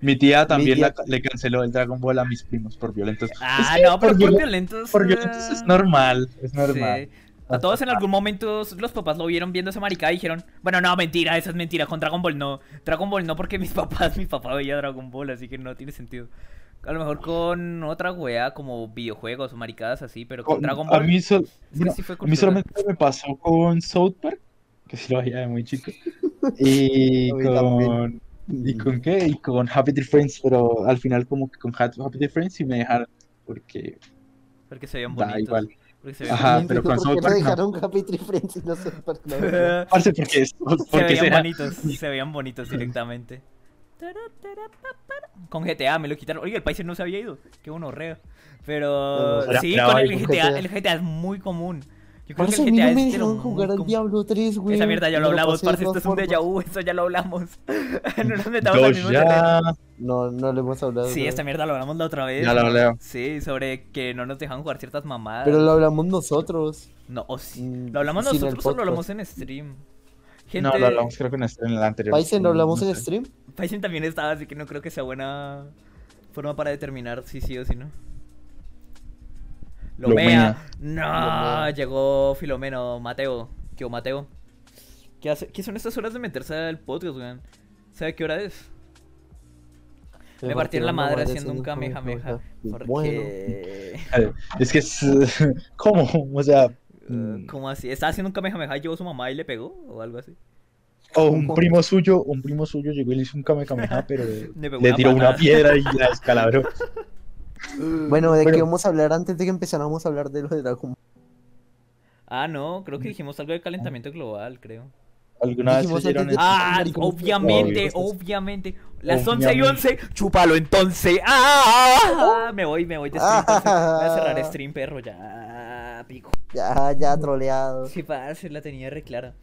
Mi tía también tía- la- le canceló el Dragon Ball a mis primos por violentos. Ah, Es que no, pero por violen- violentos. Por violentos es normal, es normal. Sí. A todos en algún momento los papás lo vieron viendo esa maricada y dijeron, bueno, no, mentira, esa es mentira, con Dragon Ball no. Dragon Ball no porque mis papás, mi papá veía Dragon Ball, así que no tiene sentido. A lo mejor con otra wea como videojuegos o maricadas así, pero con Con- Dragon a Ball... mí, bueno, sí fue a mí solamente me pasó con South Park, que sí lo veía de muy chico. Y A mí con. ¿Y con qué? Y con Happy Tree Friends, pero al final, como que con Happy Tree Friends sí me dejaron. Porque Porque se veían da bonitos. igual. Porque se veían Ajá, No pero con por qué South Park no no. dejaron Happy Tree Friends y no South Park, verdad. bonitos. Parce, porque, se porque veían será. bonitos, se veían bonitos directamente. Con GTA me lo quitaron. Oye, el país no se había ido. Qué honorreo. Pero Pero- sí, con el GTA. el GTA es muy común. Yo creo Parce, que a mí el no GTA me lo dejaron jugar al. Diablo 3, güey. Esa mierda ya lo hablamos, parce. Esto es un déjà vu. Esto ya lo hablamos. no nos metamos al Dos mismo terreno. ya. No, no le hemos hablado. Sí, esta mierda lo hablamos la otra vez. Ya lo leo. Sí, sobre que no nos dejan jugar ciertas mamadas. Pero lo hablamos nosotros. No, o sí. Mm, ¿Lo hablamos nosotros o lo hablamos en stream? Gente, No, lo hablamos creo que en, este- en el anterior. Paisen, ¿lo hablamos No en sé. stream? Paisen también estaba, así que no creo que sea buena forma para determinar si sí o si no. Lomea. No, Lomea. llegó Filomeno, Mateo. ¿Qué Mateo? ¿Qué, hace? ¿Qué son estas horas de meterse al podcast, weón? ¿Sabe qué hora es? Me partieron la madre haciendo un kamehameha. Porque... Bueno, Es que es. ¿Cómo? O sea. Uh, mm, ¿Cómo así? ¿Estaba haciendo un kamehameha y llegó su mamá y le pegó? ¿O algo así? O un primo suyo, un primo suyo llegó y le hizo un kamehameha, pero Le tiró una piedra y la descalabró. Bueno, ¿de Pero- qué vamos a hablar antes de que empezáramos a hablar de lo de Dragon Ball? Ah, no, creo que dijimos algo de calentamiento global, creo. ¿Alguna vez Dijimos leyeron de- esto? Ah, obviamente, obvio. obviamente. Las 11 y Obviamente. 11, chúpalo entonces. ¡Ah! Me voy, me voy de stream. Voy a cerrar stream, perro, ya. Pico. Ya, ya troleado. Sí, parce, la tenía re clara.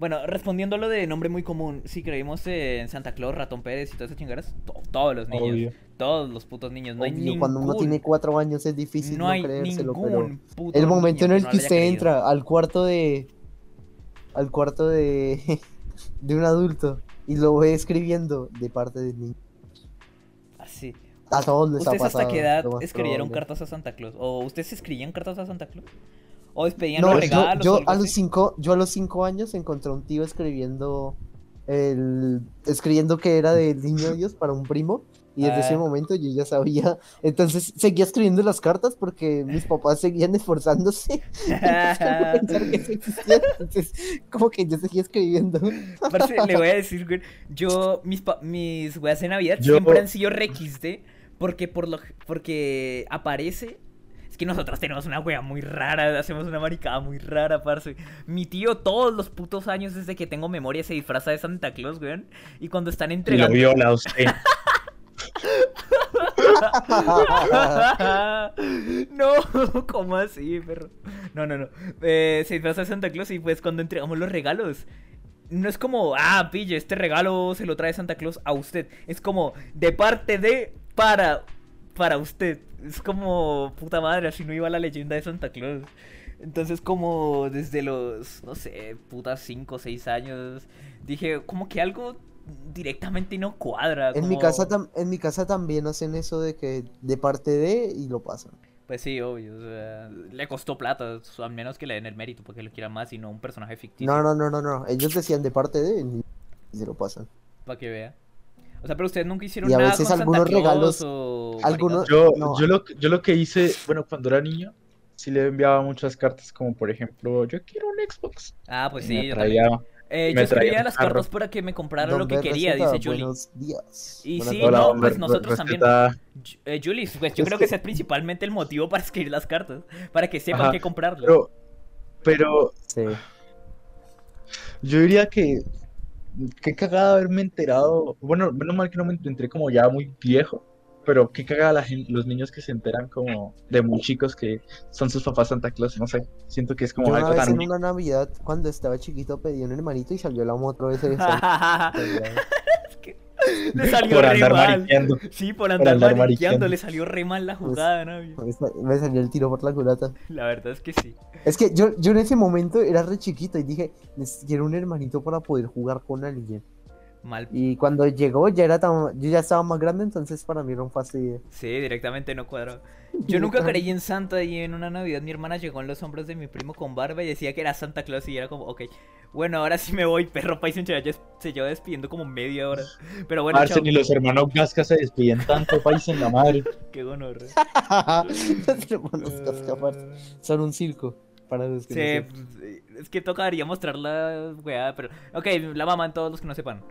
Bueno, respondiendo a lo de nombre muy común, si creímos en Santa Claus, Ratón Pérez y todas esas chingaras, to- todos los niños, Obvio. todos los putos niños, no hay ningún, cuando uno tiene cuatro años es difícil no no, hay creérselo, pero puto el momento en el no que haya usted creído. entra al cuarto de al cuarto de de un adulto y lo ve escribiendo de parte del niño. Así. A todos les ha ¿Ustedes hasta pasado. qué edad escribieron probable. cartas a Santa Claus? ¿O ustedes escribían cartas a Santa Claus? ¿O despedían No, los yo, regalos? o yo algo a los así? cinco, yo a los cinco años encontré un tío escribiendo el escribiendo que era del niño Dios para un primo y desde ese Ah. momento yo ya sabía. Entonces seguía escribiendo las cartas porque mis papás seguían esforzándose. para pensar que eso existía, Entonces, como que yo seguía escribiendo. Parce, le voy a decir, güey. Yo, mis, pa- mis weas de Navidad Yo- siempre han sido re XD. Porque por lo porque aparece. Que nosotros tenemos una wea muy rara. Hacemos una maricada muy rara, parce. Mi tío, todos los putos años desde que tengo memoria, se disfraza de Santa Claus, weón. Y cuando están Y lo entregando. viola a usted. no, ¿cómo así, perro? No, no, no. Eh, se disfraza de Santa Claus y pues cuando entregamos los regalos. No es como, ah, pille, este regalo se lo trae Santa Claus a usted. Es como, de parte de, para, para usted. Es como, puta madre, así no iba la leyenda de Santa Claus. Entonces, como desde los, no sé, putas 5 o 6 años, dije, como que algo directamente no cuadra. En mi casa en mi casa también hacen eso de que de parte de y lo pasan. Pues sí, obvio. o sea, le costó plata, al menos que le den el mérito porque lo quieran más y no un personaje ficticio. No, no, no, no, no. Ellos decían de parte de y se lo pasan. Para que vea. O sea, pero ustedes nunca hicieron Y a nada veces con Santa algunos Claus regalos- o algunos-? Yo, No. yo, lo, yo lo que hice, bueno, cuando era niño, sí le enviaba muchas cartas, como por ejemplo, yo quiero un Xbox. Ah, pues Y sí, me yo traía- también. Eh, me yo escribía las cartas para que me compraran Don lo que quería, Receta, dice Julie. Buenos días. Y Buenas sí, no, Hola, pues nosotros también. eh, Julis, pues yo Es creo que que- ese es principalmente el motivo para escribir las cartas. Para que sepan Ajá, qué comprarle. Pero, pero Sí. yo diría que qué cagada haberme enterado. Bueno, menos mal que no me entré como ya muy viejo. Pero qué cagada la gen- los niños que se enteran como de muy chicos que son sus papás Santa Claus, no sé. Siento que es como Yo una algo vez tan en único. una Navidad, cuando estaba chiquito, pedí un hermanito y salió la moto ese le salió por re andar mal. mariqueando. Sí, por andar, andar mariqueando, mariqueando. le salió re mal la jugada, ¿no? Me salió el tiro por la culata. La verdad es que sí. Es que yo, yo en ese momento era re chiquito y dije, "Nes- quiero un hermanito para poder jugar con alguien. Mal. Y cuando llegó ya era tan, yo ya estaba más grande, entonces para mí era un fastidio. Sí, directamente no cuadró. Yo nunca creí en Santa y en una Navidad mi hermana llegó en los hombros de mi primo con barba y decía que era Santa Claus y era como, ok, bueno, ahora sí me voy, perro país ya se lleva despidiendo como media hora. Pero bueno, Arsen chao. y los hermanos Gasca se despiden tanto, país en la madre. Qué gonorrea. Los hermanos Cascapar son un circo. Para los que Sí, no pues, es que tocaría mostrar la weá, pero... Ok, la maman todos los que no sepan.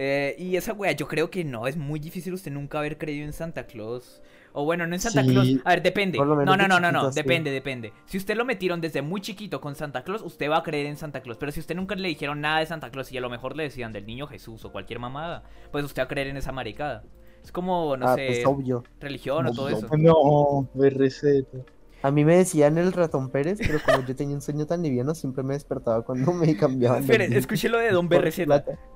Eh, y esa weá, yo creo que no, es muy difícil usted nunca haber creído en Santa Claus. O bueno, no en Santa Sí. Claus. A ver, depende. No, no, no, no, no. sí. Depende, depende. Si usted lo metieron desde muy chiquito con Santa Claus, usted va a creer en Santa Claus. Pero si usted nunca le dijeron nada de Santa Claus y a lo mejor le decían del niño Jesús o cualquier mamada, pues usted va a creer en esa maricada. Es como, no ah, sé, pues obvio. religión o todo eso. No, BRZ. A mí me decían el ratón Pérez, pero como yo tenía un sueño tan liviano, siempre me despertaba cuando me cambiaban. de Espere, niño. escuché lo de Don BRZ.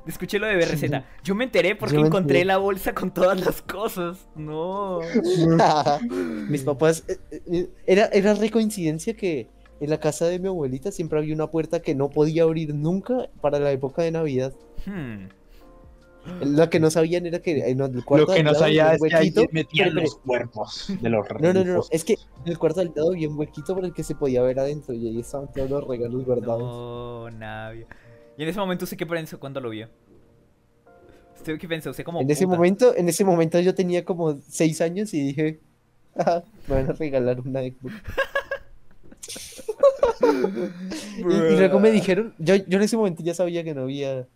Escuché lo de BRZ. Yo me enteré porque me encontré enteré. la bolsa con todas las cosas. No. Mis papás. eh, eh, Era, era re coincidencia que en la casa de mi abuelita siempre había una puerta que no podía abrir nunca para la época de Navidad. Hmm. Lo que no sabían era que en el cuarto Lo que no lado sabía había es un que ahí huequito. metían los cuerpos de los No, no, no, no, es que en el cuarto al lado había un huequito por el que se podía ver adentro y ahí estaban todos los regalos guardados. No, Navia. Y en ese momento usted qué pensó cuando lo vio. ¿Usted qué pensó? Usted como en ese momento, en ese momento yo tenía como seis años y dije, "Ah, me van a regalar una Xbox. Y, y luego me dijeron, yo, yo en ese momento ya sabía que no había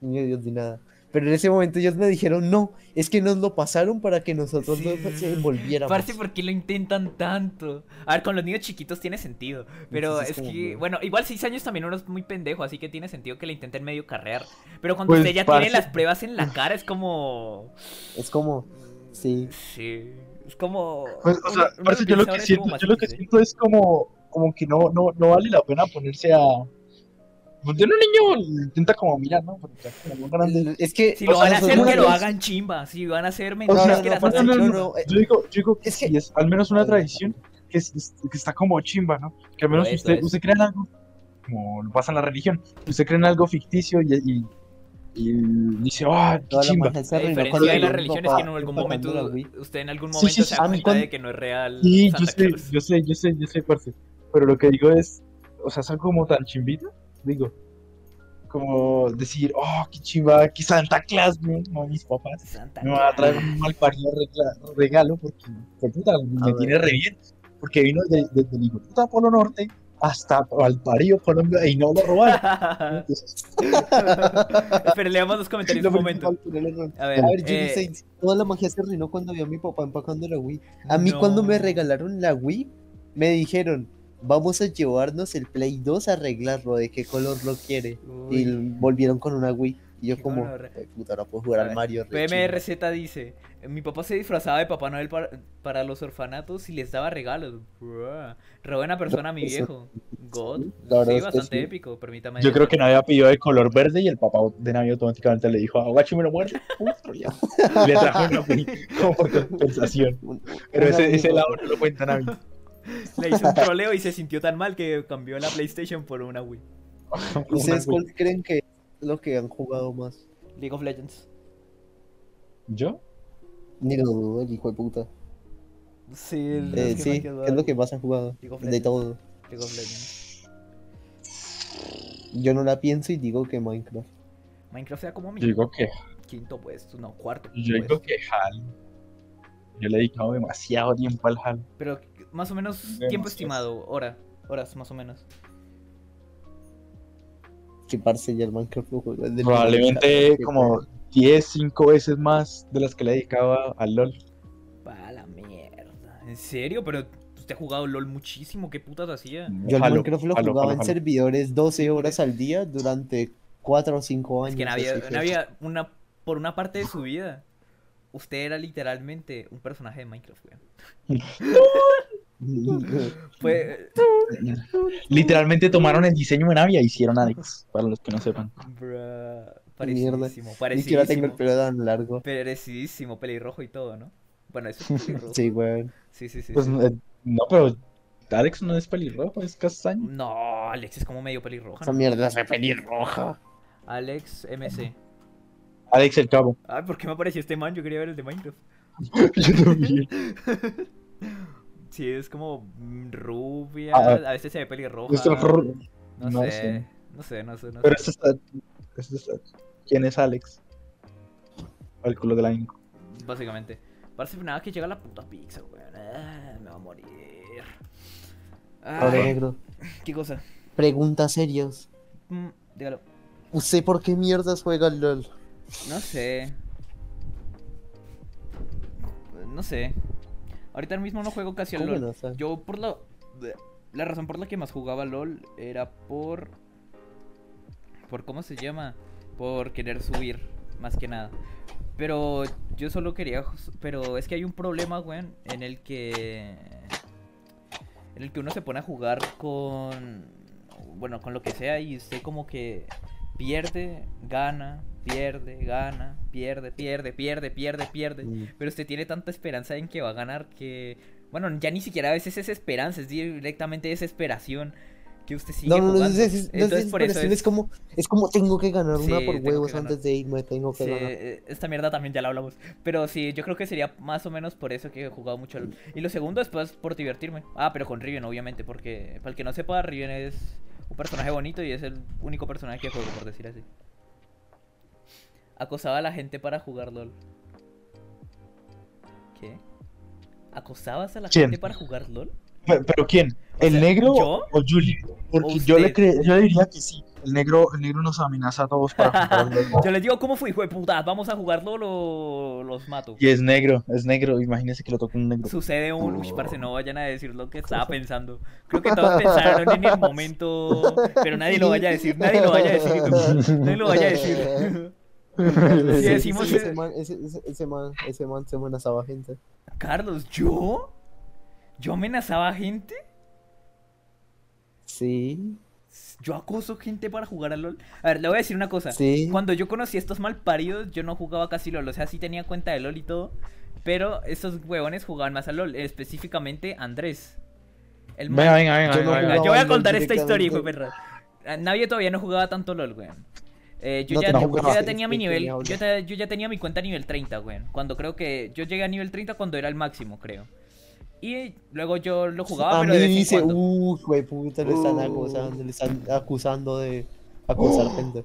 niño de Dios ni nada. Pero en ese momento ellos me dijeron, no, es que nos lo pasaron para que nosotros Sí. no se envolviéramos. Parce, ¿por qué lo intentan tanto? A ver, con los niños chiquitos tiene sentido. Pero Entonces es como, que, bueno. bueno, igual seis años también uno es muy pendejo, así que tiene sentido que le intenten medio carrear. Pero cuando Pues, usted ya parce- tiene las pruebas en la cara, es como. Es como, sí. Sí. Es como. Pues, o sea, parce, yo lo que siento, yo lo que siento es como, como que no, no, no vale la pena ponerse a. Pues de un niño intenta como mirar, ¿no? Porque ya como grande. Es que, Si lo sea, van a hacer, que lo hagan chimba. Si van a hacer mentiras que las no, hacen. no, no, no, no, Yo digo, yo digo es que- sí, es al menos una tradición que, es- es- que está como chimba, ¿no? Que al menos usted, usted cree en algo, como lo pasa en la religión, usted cree en algo ficticio y, y, y dice, ah, la chimba. se La arruinó diferencia de la religión es que en algún momento la usted en algún Sí, momento sí, se sí, da a mí cuenta de que no es real. Sí, yo Santa sé, Claus. yo sé, yo sé, yo sé, parce. Pero lo que digo es, o sea, algo como tan chimbito, digo, como decir, oh, qué chimba, que Santa Claus, ¿no? No, mis papás. Santa Me va a traer un mal parido regalo porque, por puta, me ver. tiene re bien. Porque vino de- desde mi puta Polo Norte hasta al parido Colombia y no lo robaron. Espera, leamos los comentarios un momento. A ver, A ver, yo eh, no sé, toda la magia se arruinó cuando vi a mi papá empacando la Wii. A mí cuando me no. regalaron la Wii, me dijeron, vamos a llevarnos el Play 2 a arreglarlo, de qué color lo quiere. Y volvieron con una Wii. Y yo Qué como, gonorrea. "Ay, puta, ahora puedo jugar A al ver, Mario. re chimba". PMRZ dice, mi papá se disfrazaba de Papá Noel para, para los orfanatos y les daba regalos. Bruh. Re buena persona mi Eso- viejo. God. la verdad Sí, es que bastante sí. épico, permítame. yo creo que había pedido de color verde y el papá de Navi automáticamente le dijo, aguachi me lo muerde. Y le trajo una Wii como por compensación. Pero ese, ese lado no lo cuenta Navi. Le hizo un troleo y se sintió tan mal que cambió la PlayStation por una Wii. ¿Ustedes cuál creen que es lo que han jugado más? League of Legends. ¿Yo? Ni lo dudo, el hijo de puta. Sí, el Eh, sí, ¿qué es lo que más han jugado? League of De Legends. todo. League of Legends. Yo no la pienso y digo que Minecraft. Minecraft sea como mi digo que, quinto puesto, no, cuarto yo digo que Hal. Yo le he dedicado demasiado tiempo al Hal. Pero más o menos Demasiado. tiempo estimado, hora, horas más o menos. Que parce ya el Minecraft Probablemente como 10, 5 veces más de las que le dedicaba al LOL. Pa' la mierda. ¿En serio? Pero usted ha jugado LOL muchísimo, ¿qué putas hacía? Yo el Minecraft lo jugaba en servidores 12 horas al día durante 4 o 5 años. Es que no había, no había una, por una parte de su vida, usted era literalmente un personaje de Minecraft, weón. Fue, Literalmente tomaron el diseño de Navi y hicieron Alex, para los que no sepan. bruh, Mierda. parecidísimo, Ni siquiera tengo el parecidísimo, pelo tan largo. parecidísimo, pelirrojo y todo, ¿no? Bueno, eso es pelirrojo. Sí, weón. sí, sí, sí. Pues sí. eh, no, pero Alex no es pelirrojo, es castaño. No, Alex es como medio pelirroja. Esa ¿no? mierda es pelirroja. Alex MC. Alex el Cabo. Ay, ¿por qué me apareció este man? Yo quería ver el de Minecraft. Yo también. Sí, es como mm, rubia, Ah. a veces se ve pelirroja. Es No, no sé. sé. no sé, no sé, no Pero sé. esto está, esto está- ¿Quién es Alex? Al culo de la Inco. Básicamente. Parece nada que llega la puta pizza, weón. Ah, me va a morir. Ay, negro. ¿Qué cosa? Preguntas serias. Mm, dígalo. ¿Usted por qué mierdas juega al LOL? No sé. No sé. Ahorita mismo no juego casi al ¿Cómo LOL. no? Yo por la... La razón por la que más jugaba LOL era por... Por cómo se llama. Por querer subir, más que nada. Pero yo solo quería... Pero es que hay un problema, weón, en el que... En el que uno se pone a jugar con... Bueno, con lo que sea y usted como que pierde, gana, pierde, gana, pierde, pierde, pierde, pierde, pierde. Mm. Pero usted tiene tanta esperanza en que va a ganar que... Bueno, ya ni siquiera a veces es esperanza, es directamente desesperación que usted sigue No, no, no, jugando. es, es, es, Entonces por eso es... es como, es como tengo que ganar una Sí, por tengo huevos antes de irme, tengo que Sí, ganar. eh, esta mierda también ya la hablamos. Pero sí, yo creo que sería más o menos por eso que he jugado mucho. al- Y lo segundo es pues por divertirme. Ah, pero con Riven, obviamente, porque para el que no sepa, Riven es un personaje bonito y es el único personaje que juego, por decir así. Acosaba a la gente para jugar LOL. ¿Qué? ¿Acosabas a la ¿Quién? gente para jugar LOL? Pe- ¿Pero quién? ¿El sea, negro ¿yo? o Julie? Porque ¿O yo le, cre- yo le diría que sí. El negro, el negro nos amenaza a todos para jugar LOL. Yo les digo, ¿cómo fue, hijo de puta? ¿Vamos a jugar LOL o los mato? Y es negro, es negro. Imagínese que lo toque un negro. Sucede un... Uy, parce, no vayan a decir lo que estaba pensando. Creo que todos pensaron en el momento, pero nadie lo vaya a decir, nadie lo vaya a decir, nadie lo vaya a decir. Si decimos... sí, ese, man, ese, ese, ese man, ese man se amenazaba gente. Carlos, ¿yo? ¿Yo amenazaba a gente? Sí, ¿Yo acoso gente para jugar a LOL? A ver, le voy a decir una cosa. sí. Cuando yo conocí a estos malparidos, yo no jugaba casi LOL. O sea, sí tenía cuenta de LOL y todo. Pero estos huevones jugaban más a LOL. Específicamente Andrés. El Venga, venga, venga. Yo no venga, yo voy a contar esta historia, hijo de perra. Nadie todavía no jugaba tanto LOL, weón. Eh, yo, No ya, te yo ya es tenía mi nivel, yo, te- yo ya tenía mi cuenta a nivel 30, weón. Cuando creo que yo llegué a nivel 30 cuando era el máximo, creo. Y luego yo lo jugaba, a pero mí de vez en dice, cuando. uy, güey, puta, lo están Uh. acusando, le están acusando de acosar gente.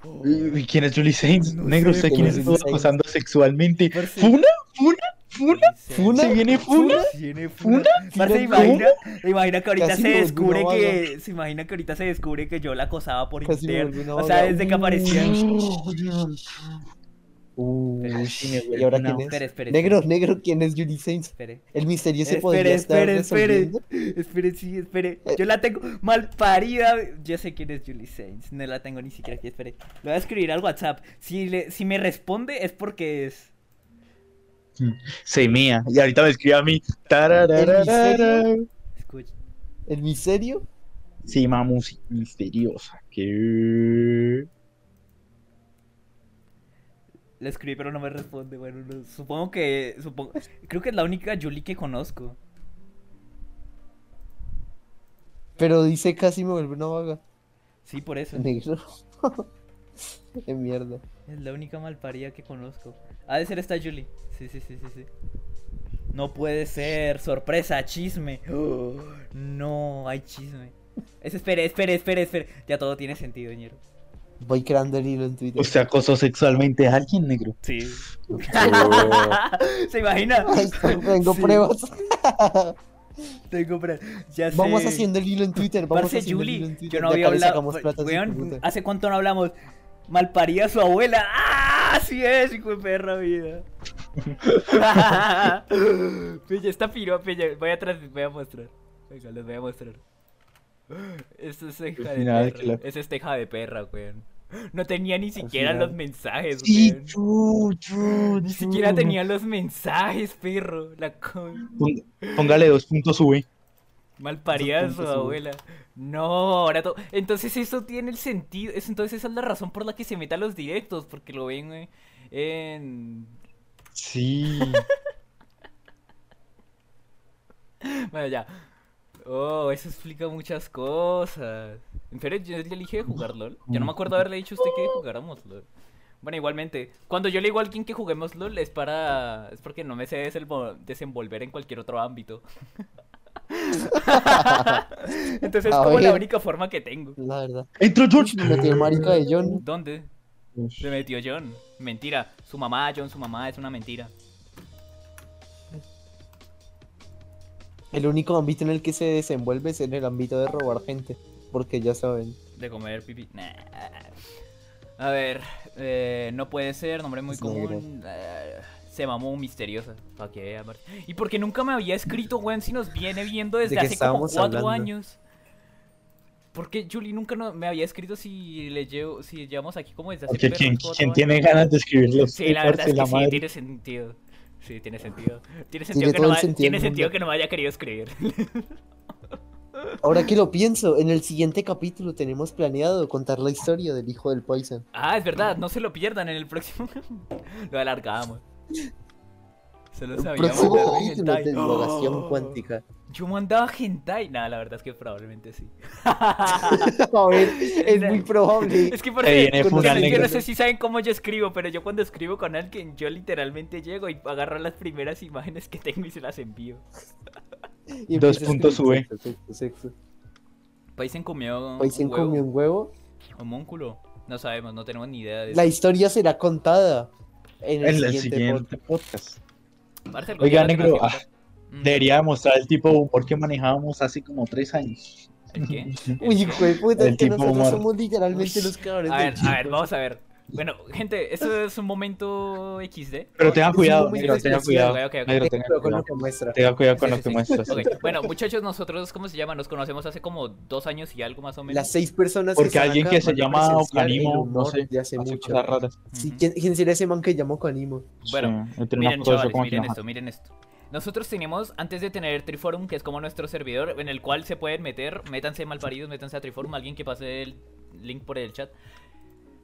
¿Y ¿Quién es Julie Sainz? No negro, sé, ¿usted quién Julie acosando sexualmente? ¿Funa? ¿Funa? ¿Funa? ¿Funa? ¿Se viene Funa? Tiene ¿Funa? Parce, ¿Tiene imagina, imagina que ahorita Casi se descubre que. Se imagina que ahorita se descubre que yo la acosaba por una O sea, desde que aparecía. Uy, ¿y ahora quién es? Espere, espere. Negro, espere, negro, ¿quién es Julie Sainz? Espere. El misterio se Espere, podría estar espere, espere. Espere, sí, espere. Yo la tengo mal parida. Yo sé quién es Julie Sainz. No la tengo ni siquiera aquí. Espere. Le voy a escribir al WhatsApp. Si, le, si me responde es porque es. Se mía. Y ahorita me escribe a mí. Escucha. ¿El misterio? Sí, mamus misteriosa. ¿Qué? Le escribí, pero no me responde. Bueno, no- supongo que. Supongo, creo que es la única Julie que conozco. Pero dice casi me vuelve una vaga. Sí, por eso. Negro. Qué mierda. Es la única malparida que conozco. Ha de ser esta Julie. Sí, sí, sí, sí, sí. No puede ser. Sorpresa, chisme. Oh, no, hay chisme. Es, espere, espere, espere, espere. Ya todo tiene sentido, ñero. Voy creando el hilo en Twitter. ¿Usted acosó sexualmente a alguien negro? Sí. ¿Se imagina? Ay, tengo Sí. pruebas. Tengo Ya sé. Vamos haciendo el hilo en Twitter. Vamos Parce, haciendo el hilo Julie, en Twitter. yo no había hablado. Weón. ¿hace cuánto no hablamos? Malparida su abuela. ¡Ah! Así es, hijo de perra vida. Pilla, está piro, pilla. Voy a, tras- voy a mostrar. Venga, les voy a mostrar. Es hija de final, perra. la- Es esta hija de perra, weón. No tenía ni siquiera los mensajes, Sí, weón. chu, Ni siquiera tenía los mensajes, perro. La con... Póngale dos puntos sube. Su sí. abuela. No, ahora todo. Entonces eso tiene el sentido. Es, entonces esa es la razón por la que se mete a los directos. Porque lo ven güey, en. Sí. Bueno, ya. Oh, eso explica muchas cosas. En serio, yo ya elige jugar LOL. Yo no me acuerdo haberle dicho a usted que jugáramos LOL. Bueno, igualmente, cuando yo le digo a alguien que juguemos LOL es para. es porque no me sé desenvol- desenvolver en cualquier otro ámbito. Entonces es A como la única forma que tengo. La verdad. Entró George. Me metí el marica de John. ¿Dónde? Se metió John. Mentira. Su mamá, John, su mamá, es una mentira. El único ámbito en el que se desenvuelve es en el ámbito de robar gente. Porque ya saben. De comer pipí. Nah. A ver, eh, no puede ser, nombre muy Es negro. común. eh, se mamó misteriosa. ¿Para qué? amor? ¿Y por qué nunca me había escrito, weón, si nos viene viendo desde hace como cuatro hablando? años? ¿Por qué Julie nunca no- me había escrito si le llevo, si llevamos aquí como desde hace Porque perros ¿quién, cuatro quién años? tiene ganas de escribir los Sí, la verdad es la que sí, madre? tiene sentido. Sí, tiene sentido. Tiene Tiene sentido, que, todo no, sentido tiene que no me haya querido escribir. Ahora que lo pienso, en el siguiente capítulo tenemos planeado contar la historia del hijo del Poison. Ah, es verdad, no se lo pierdan en el próximo. lo alargamos. Sabíamos próximo hablar de divagación Oh. cuántica. Yo mandaba hentai. Nada, la verdad es que probablemente sí. A ver, es muy probable. Es que por Se yo, no- sé si saben cómo yo escribo, pero yo cuando escribo con alguien, yo literalmente llego y agarro las primeras imágenes que tengo y se las envío. Y Dos puntos sube. Paisen comió huevo, comió un huevo. homúnculo. No sabemos, no tenemos ni idea de La eso. historia será contada en el, En el siguiente, siguiente podcast. Oiga, negro, ah. Mm, Debería demostrar el tipo de humor que manejábamos hace como tres años. ¿El qué? ¿El Uy, hijo de puta, es que nosotros humor. somos literalmente Uy. los cabrones A ver, a ver, vamos a ver. Bueno, gente, esto es un momento XD. Pero tenga es cuidado, un negro, momento tenga especial. cuidado. Cuidado con cuidado. lo que muestra. Tenga cuidado con Sí, lo sí, que sí. muestras. Bueno, muchachos, nosotros, ¿cómo se llama? Nos conocemos hace como dos años y algo más o menos. Las seis personas Porque alguien que se llama Ocanimo, no sé, de hace hace mucho. cosas raras. Sí. ¿quién, quién será ese man que llamó Ocanimo? Bueno, Sí, Miren, chavales, miren esto, miren esto. Nosotros teníamos, antes de tener Triforum, que es como nuestro servidor, en el cual se pueden meter, métanse malparidos, métanse a Triforum, alguien que pase el link por el chat.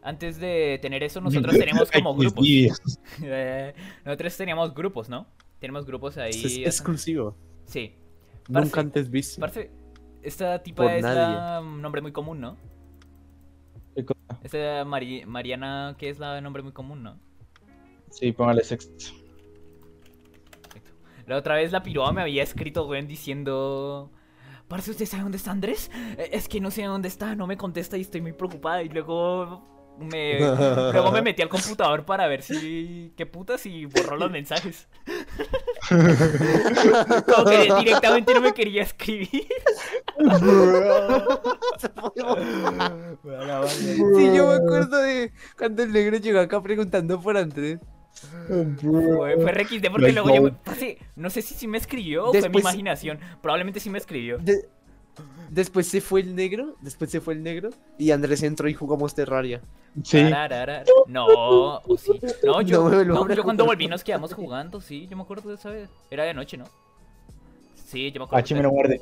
Antes de tener eso, nosotros tenemos como grupos. Eh, nosotros teníamos grupos, ¿no? Tenemos grupos ahí. Es bastante- exclusivo. Sí. Nunca antes visto. Parce, esta tipa Por es la un nombre muy común, ¿no? Esta Mari- Mariana, que es la nombre muy común, ¿no? Sí, póngale sexto. Perfecto. La otra vez la piroa me había escrito, güey, diciendo... Parce, ¿usted sabe dónde está Andrés? "Eh, Es que no sé dónde está, no me contesta y estoy muy preocupada. Y luego me, luego me metí al computador para ver si... ¿Qué putas? Y borró los mensajes. Como que directamente no me quería escribir. Sí, yo me acuerdo de cuando el negro llegó acá preguntando por Andrés. Fue, fue requisite porque luego yo... no sé si sí me escribió o fue mi imaginación. Probablemente sí me escribió. De- Después se fue el negro, después se fue el negro y Andrés entró y jugamos Terraria. Sí. No, o sí. No, yo, No no, yo cuando volví nos quedamos jugando, sí, yo me acuerdo de esa vez. Era de noche, ¿no? Sí, yo me acuerdo. H me lo muerde.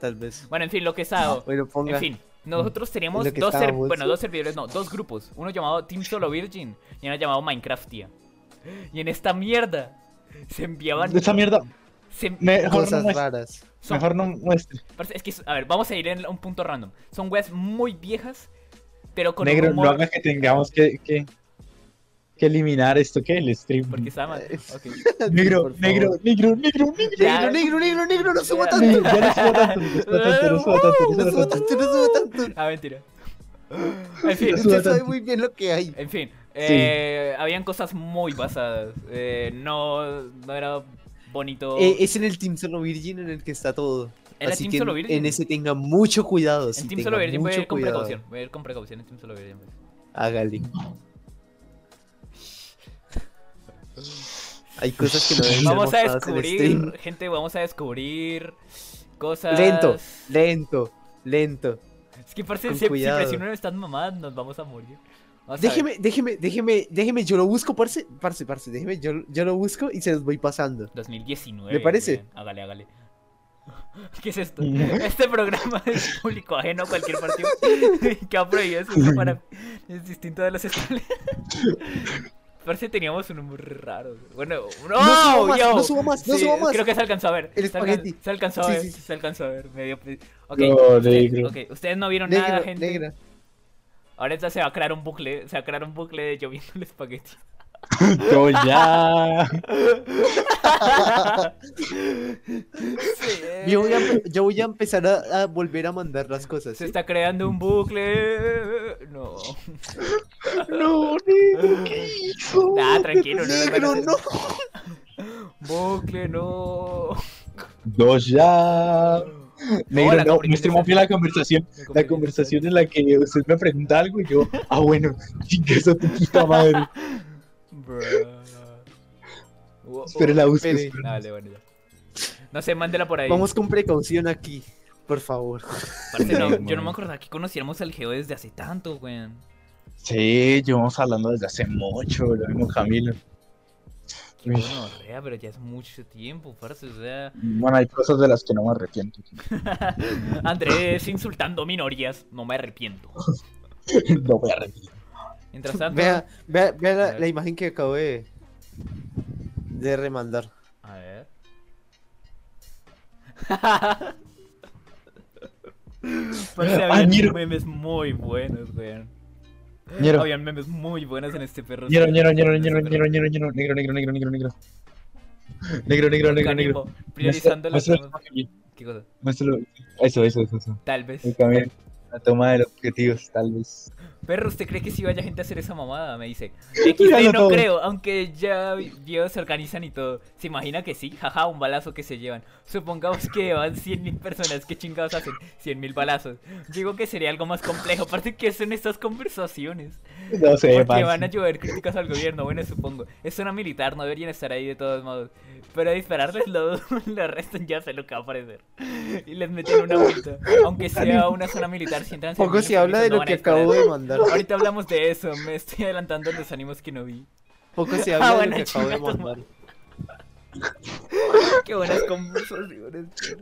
Tal vez. Bueno, en fin, lo que estaba. Bueno, ponga. En fin, nosotros teníamos Lo que dos, ser- bueno, dos servidores, no, dos grupos. Uno llamado Team Solo Virgin y uno llamado Minecraftia. Y en esta mierda se enviaban. Esa mierda, se- mejor no Cosas raras. Son- Mejor no muestre. es que, a ver, vamos a ir en un punto random. Son weas muy viejas, pero con Negro, un no haga que tengamos que, que, que eliminar esto, ¿qué? El stream. Porque está mal. Eh. Negro, negro, negro, negro, negro. Ya. Negro, negro, negro, negro, no subo tanto. Negro, Ya no subo tanto, no subo tanto, no subo tanto, no subo tanto. no subo tanto. Ah, mentira. En fin, subo Usted sabe tanto. muy bien lo que hay. en fin. eh, habían cosas muy basadas. eh, no, no era bonito. Eh, es en el Team Solo Virgin en el que está todo. ¿Era Así Team que Solo en- Virgin? en ese tenga mucho cuidado. en Team Solo Virgin voy a ir con cuidado. precaución. Voy a ir con precaución en Team Solo Virgin. pues. Hágale. Hay cosas que no deben Vamos a en descubrir, gente, vamos a descubrir cosas. Lento, lento, lento. Es que parece si, si presionan estas mamadas, nos vamos a morir. Déjeme, déjeme, déjeme, déjeme, yo lo busco, parce, parce, parce, déjeme, yo, yo lo busco y se los voy pasando. 2019. ¿Le parece? Hágale, hágale. ¿Qué es esto? Este programa es público ajeno a cualquier partido que ha prohibido su uso para. Es distinto de los escolares. Parece que teníamos un humor raro. Bueno, no, No subo más, yo. no subo más, no Sí, subo más. Creo que se alcanzó a ver. El se, se alcanzó a ver. sí, sí. Se alcanzó a ver. Medio. pe- Ok, No, usted- negro. ustedes no vieron nada, Negro, gente. negra. Ahorita se va a crear un bucle, se va a crear un bucle de yo viendo el espagueti. Yo ya. Sí, Yo voy a, empe- yo voy a empezar a, a volver a mandar las cosas. Se está creando un bucle. No. No, negro, ¿qué hizo? Nah, tranquilo, no Negro, hacer- no. Bucle, no. Yo ya. Negro, no, muestre más bien la conversación. La conversación en la que usted me pregunta algo y yo, ah, bueno, chingue esa tu puta madre. Espere la espere. espere. Dale, bueno, ya. No sé, mándela por ahí. Vamos con precaución aquí, por favor. Parce, no, yo no me acordaba que conociéramos al Geo desde hace tanto, weón. Sí, llevamos hablando desde hace mucho, lo mismo Camilo. Qué pero ya es mucho tiempo, parce, o sea. Bueno, hay cosas de las que no me arrepiento. Andrés insultando minorías, no me arrepiento. no voy a arrepentir. Mientras tanto. Vea, vea, la, imagen que acabo de, de remandar. A ver. Parce, Ah, habían ñero. memes muy buenos, weón. Ñero. Habían memes muy buenos en este perro. Ñero, ñero, ñero, este ñero, perro. ñero, ñero, ñero, negro, negro, negro, negro, negro. Negro, negro, negro, negro. Priorizando tomas. ¿Qué cosa? Eso, eso, eso, eso. Tal vez. El camino. La toma de los objetivos, tal vez. Perro, ¿usted cree que si vaya gente a hacer esa mamada? Me dice. XD no todo. creo, aunque ya videos se organizan y todo. ¿Se imagina que sí? Jaja, un balazo que se llevan. Supongamos que van 100.000 personas. ¿Qué chingados hacen? 100.000 balazos. Digo que sería algo más complejo. Aparte, ¿qué son estas conversaciones? No sé, Porque parce. van a llover críticas al gobierno, bueno, supongo. Es una militar, no deberían estar ahí de todos modos. Pero dispararles lo, lo arrestan ya sé lo que va a aparecer. Y les meten una multa. Aunque sea una zona militar, si entran Poco se habla de no lo a que acabo de mandar. Ahorita hablamos de eso, me estoy adelantando a los ánimos que no vi. Poco se Ah, habla de bueno, lo que acabo de chinga tu mandar. Qué buenas conversaciones. tío.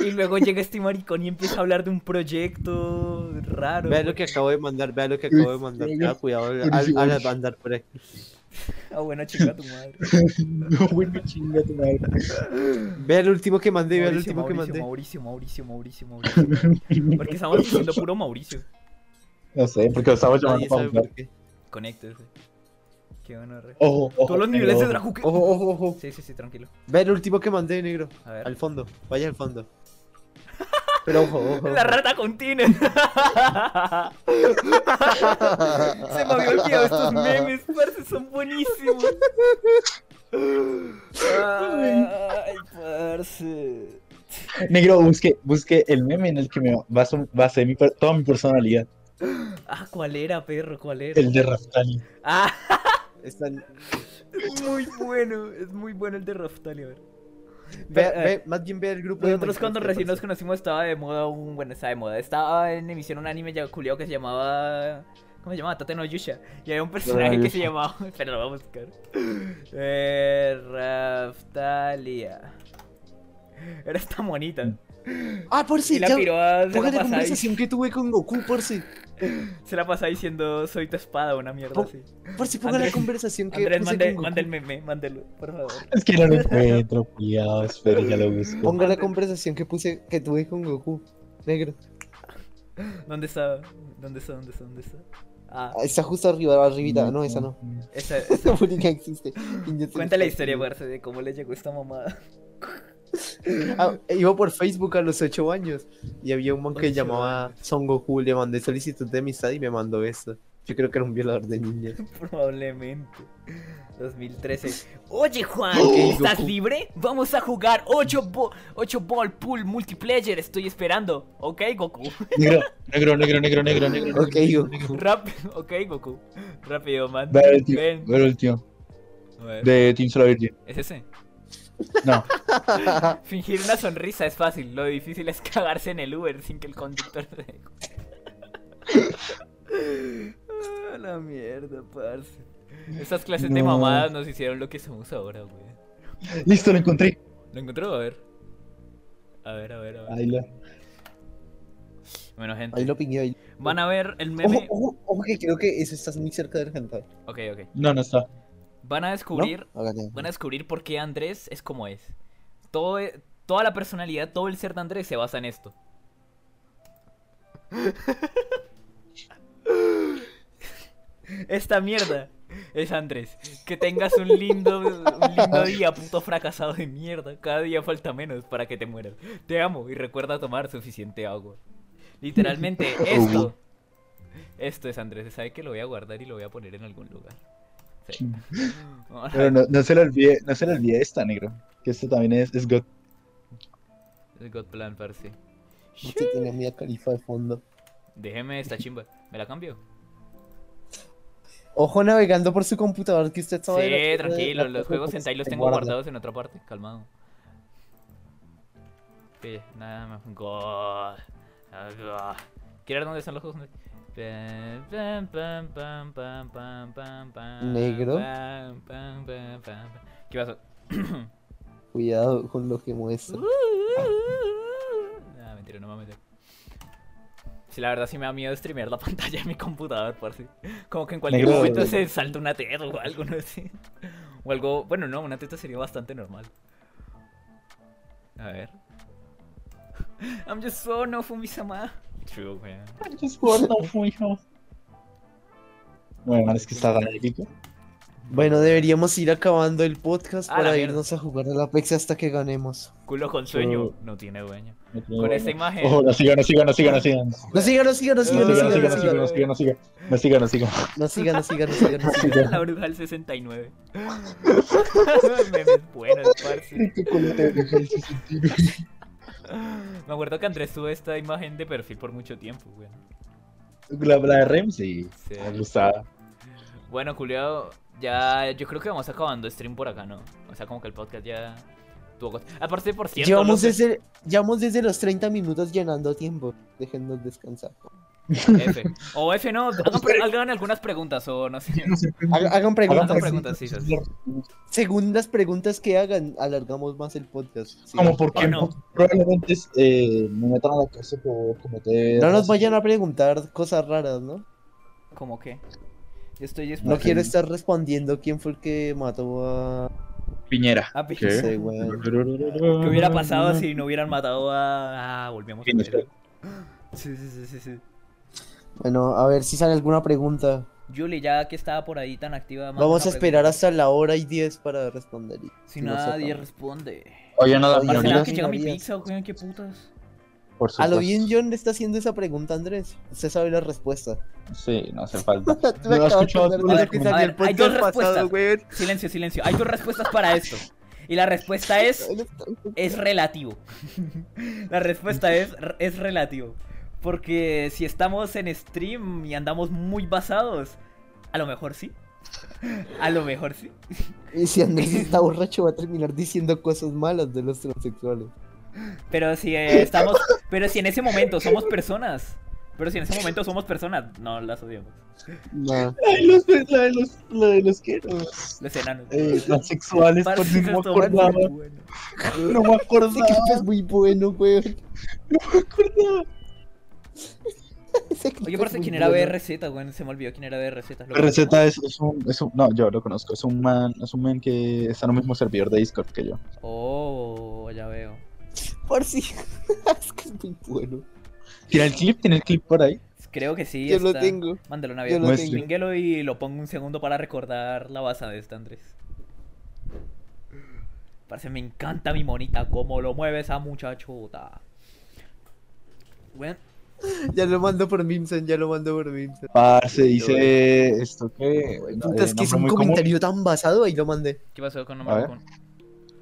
Y luego llega este maricón y empieza a hablar de un proyecto raro. Vea lo que acabo de mandar, vea lo que acabo de mandar. Tenga cuidado al, al, al mandar por aquí. Ah, bueno, chinga tu madre. No, bueno, chinga tu madre. Vea el último que mandé, vea el Mauricio, último que Mauricio, mandé. Mauricio, Mauricio, Mauricio, Mauricio. Porque estamos diciendo puro Mauricio. No sé, porque lo estamos llamando para jugar. Conéctese. Qué bueno, re. Ojo, ojo. Todos los niveles de ojo. Dracu que... Ojo, ojo, ojo. Sí, sí, sí, tranquilo. Vea el último que mandé, negro. A ver. Al fondo, vaya al fondo. Pero ojo, ojo. La rata contiene. Se me había olvidado estos memes, parce, son buenísimos. Ay, parce. Negro, busque, busque el meme en el que me baso, basé mi, toda mi personalidad. Ah, ¿cuál era, perro? ¿Cuál era? El de Raftali. Ah, Están... es muy bueno, es muy bueno el de Raftali, a ver. Pero, eh, ve- más bien vea el grupo de Nosotros cuando recién nos conocimos estaba de moda un... Bueno, estaba de moda. Estaba en emisión un anime ya culiao que se llamaba... ¿Cómo se llamaba? Tate no Yusha. Y había un personaje que se llamaba... Espera, lo vamos a buscar. Eh, Raftalia. Era esta monita. Ah, por si, Y la ya. piroa la, Ponga la pasaba, conversación que tuve con Goku, por si. se la pasaba diciendo soy tu espada, una mierda Po- así. Por si ponga Andrés- la conversación que Andrés, puse mande, con mande el meme, mándelo, por favor. Es que no lo encuentro, cuidado, espera, ya lo busco. Ponga la conversación que puse, que tuve con Goku. Negro. ¿Dónde está? ¿Dónde está? ¿Dónde está? ¿Dónde está? Ah, Ah, Está justo arriba, arribita. No, esa no. esa, esa. Existe. Cuenta la historia, parce, de cómo le llegó esta mamada. Ah, iba por Facebook a los 8 años y había un man que llamaba Son Goku, le mandé solicitud de amistad y me mandó esto. Yo creo que era un violador de niñas. Probablemente. 2013. Oye, Juan, ¿estás libre? Vamos a jugar 8, bo 8 ball pool multiplayer. Estoy esperando. Ok, Goku. Negro, negro, negro, negro, negro, negro. Ok, Goku. Rápido. Ok, Goku. Rápido, man. Ve el tío, Ven. ve el tío. Ver, De Team Solo Virgin. ¿Es ese? No, Fingir una sonrisa es fácil. Lo difícil es cagarse en el Uber sin que el conductor se dé cuenta. Ah, la mierda, parce. Estas clases de mamadas nos hicieron lo que somos ahora, güey. listo, lo encontré. ¿Lo encontró? A ver. A ver, a ver, a ver. Ahí lo. Bueno, gente. Ahí lo pingué ahí. Van a ver el Ojo, meme. ojo, ojo que creo que eso estás muy cerca del hentai. Ok, ok. No, no está. Van a ¿No? descubrir. Van a descubrir por qué Andrés es como es. Todo, e- toda la personalidad, todo el ser de Andrés se basa en esto. Esta mierda es Andrés. Que tengas un lindo, un lindo día, puto fracasado de mierda. Cada día falta menos para que te mueras. Te amo y recuerda tomar suficiente agua. Literalmente, esto. Esto es Andrés. ¿Sabe que lo voy a guardar y lo voy a poner en algún lugar? Sí. A Pero no, no se le olvide, no se le olvide esta, negro. Que esto también es, es God. El God Plan, parce. Usted tiene Mia Califa de fondo. Déjeme esta chimba. ¿Me la cambio? Ojo navegando por su computador que usted sabe. la- Sí, tranquilo. la- Los juegos Sentai los tengo guarda. guardados en otra parte. Calmado. Sí, nada más. God. Ah, God. ¿Quieres ver dónde están los juegos Negro. ¿Qué pasó? Cuidado con lo que muestra. Ah, mentira, no me voy a meter. Sí, la verdad sí me da miedo streamear la pantalla de mi computador, por si. Como que en cualquier Negro. momento se salta una teta o algo, no sé. O algo. Bueno, no, una teta sería bastante normal. A ver. I'm just so no Fumi-sama. True, weón. Bueno, es que está ganético. Bueno, deberíamos ir acabando el podcast A la para mierda. irnos a jugar al Apex hasta que ganemos. Culo con sueño. Pero- No tiene dueño. Con esta imagen. Ojo, no sigan, no sigan, no sigan, no sigan. No sigan, no sigan, no sigan, no sigan, no sigan, no sigan. sigan, no sigan, no sigan, no sigan, no sigan. No sigan, no sigan, no sigan, no sigan. La bruja del 69. Memes buenos, parce. Me acuerdo que Andrés tuvo esta imagen de perfil por mucho tiempo, weón. La, la de Rem, sí. Sí. Me gustaba. Bueno, culiao, ya yo creo que vamos acabando stream por acá, ¿no? O sea, como que el podcast ya tuvo cosas. Aparte, por cierto, Llevamos los- desde, llevamos desde los 30 minutos llenando tiempo. Déjennos descansar. F. O F no, hagan, pre- hagan algunas preguntas o no sé. Hagan, preguntas. Hagan preguntas, sí, sí. Según las preguntas que hagan, alargamos más el podcast. sí. Como porque no? probablemente eh, me metan a la cárcel por cometer. No nos vayan a preguntar cosas raras, ¿no? ¿Cómo qué? Yo estoy No quiero estar respondiendo quién fue el que mató a... Piñera. Ah, ¿Qué? Sí, weón. ¿Qué hubiera pasado si no hubieran matado a. Ah, volvíamos a. Sí, sí, sí, sí, sí. Bueno, a ver si sale alguna pregunta. Julie, ya que estaba por ahí tan activa. Vamos a esperar pregunta. hasta la hora y 10 para responder. Si no nadie sepa. responde. Oye, no, no, no, que llega mi pizza, weón, qué putas. por A lo bien John le está haciendo esa pregunta, Andrés. Usted sabe la respuesta. Sí, no hace falta. Tú me No, escuchado de que A ver, hay dos pasado, respuestas. güey. Silencio, silencio. Hay dos respuestas para esto. Y la respuesta es. Es relativo. La respuesta es, es relativo. Porque si estamos en stream y andamos muy basados, a lo mejor sí. A lo mejor sí. Y si Andrés está borracho va a terminar diciendo cosas malas de los transexuales. Pero si eh, estamos. Pero si en ese momento somos personas. Pero si en ese momento somos personas, no las odiamos. No. La de los, la de los, la de los que los, Los enanos. eh, transexuales, por si no me acordaba. muy bueno. No me acordaba. es muy bueno, güey. No me acordaba. Oye, muy ¿quién era. BRZ, güey? Se me olvidó quién era BRZ. ¿Lo La receta es, es, un, es un. No, yo lo conozco. Es un man, es un man que está en el mismo servidor de Discord que yo. Oh, ya veo. Por si. es que es muy bueno. ¿Tiene el clip? ¿Tiene el clip por ahí? Creo que sí. Yo lo está. tengo. Mándalo una Yo vez. lo y lo pongo un segundo para recordar la base de esta, Andrés. Parece me encanta mi monita, cómo lo mueve esa muchachota. Bueno, Ya lo mando por Mimsen, ya lo mando por Mimsen. Parce, dice esto que. Puta, es que es un comentario tan basado, ahí lo mandé. ¿qué pasó con ver. común?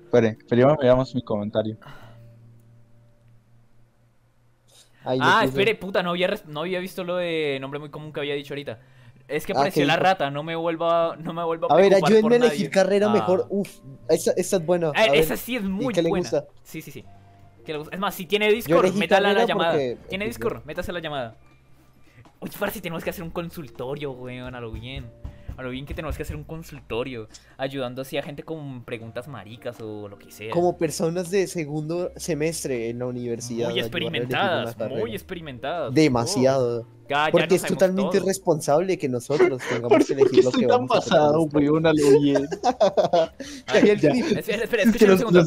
Espere, primero veamos mi comentario. Ahí Ah, puse. espere, puta, no había, no había visto lo de nombre muy común que había dicho ahorita. Es que Ah, apareció ¿qué la dijo? rata, no me vuelva, no me vuelva a A ver, ayúdenme a nadie. elegir carrera Ah. mejor. Uf, esa, esa es buena. A ver, esa sí es muy qué le buena. gusta? Sí, sí, sí. ¿Qué le gusta? Es más, si tiene Discord, métala a la llamada. porque- ¿Tiene porque- Discord? Métase a la llamada. Oye, si tenemos que hacer un consultorio, weón, a lo bien. A lo bien que tenemos que hacer un consultorio. Ayudando así a gente con preguntas maricas o lo que sea. Como personas de segundo semestre en la universidad. muy experimentadas, muy experimentadas. Demasiado. Oh, ya- ya Porque es totalmente todo. irresponsable que nosotros tengamos ¿Por que elegir lo que tan vamos a hacer pasado, weón? A lo bien. Ya. clip. Espera, un segundo.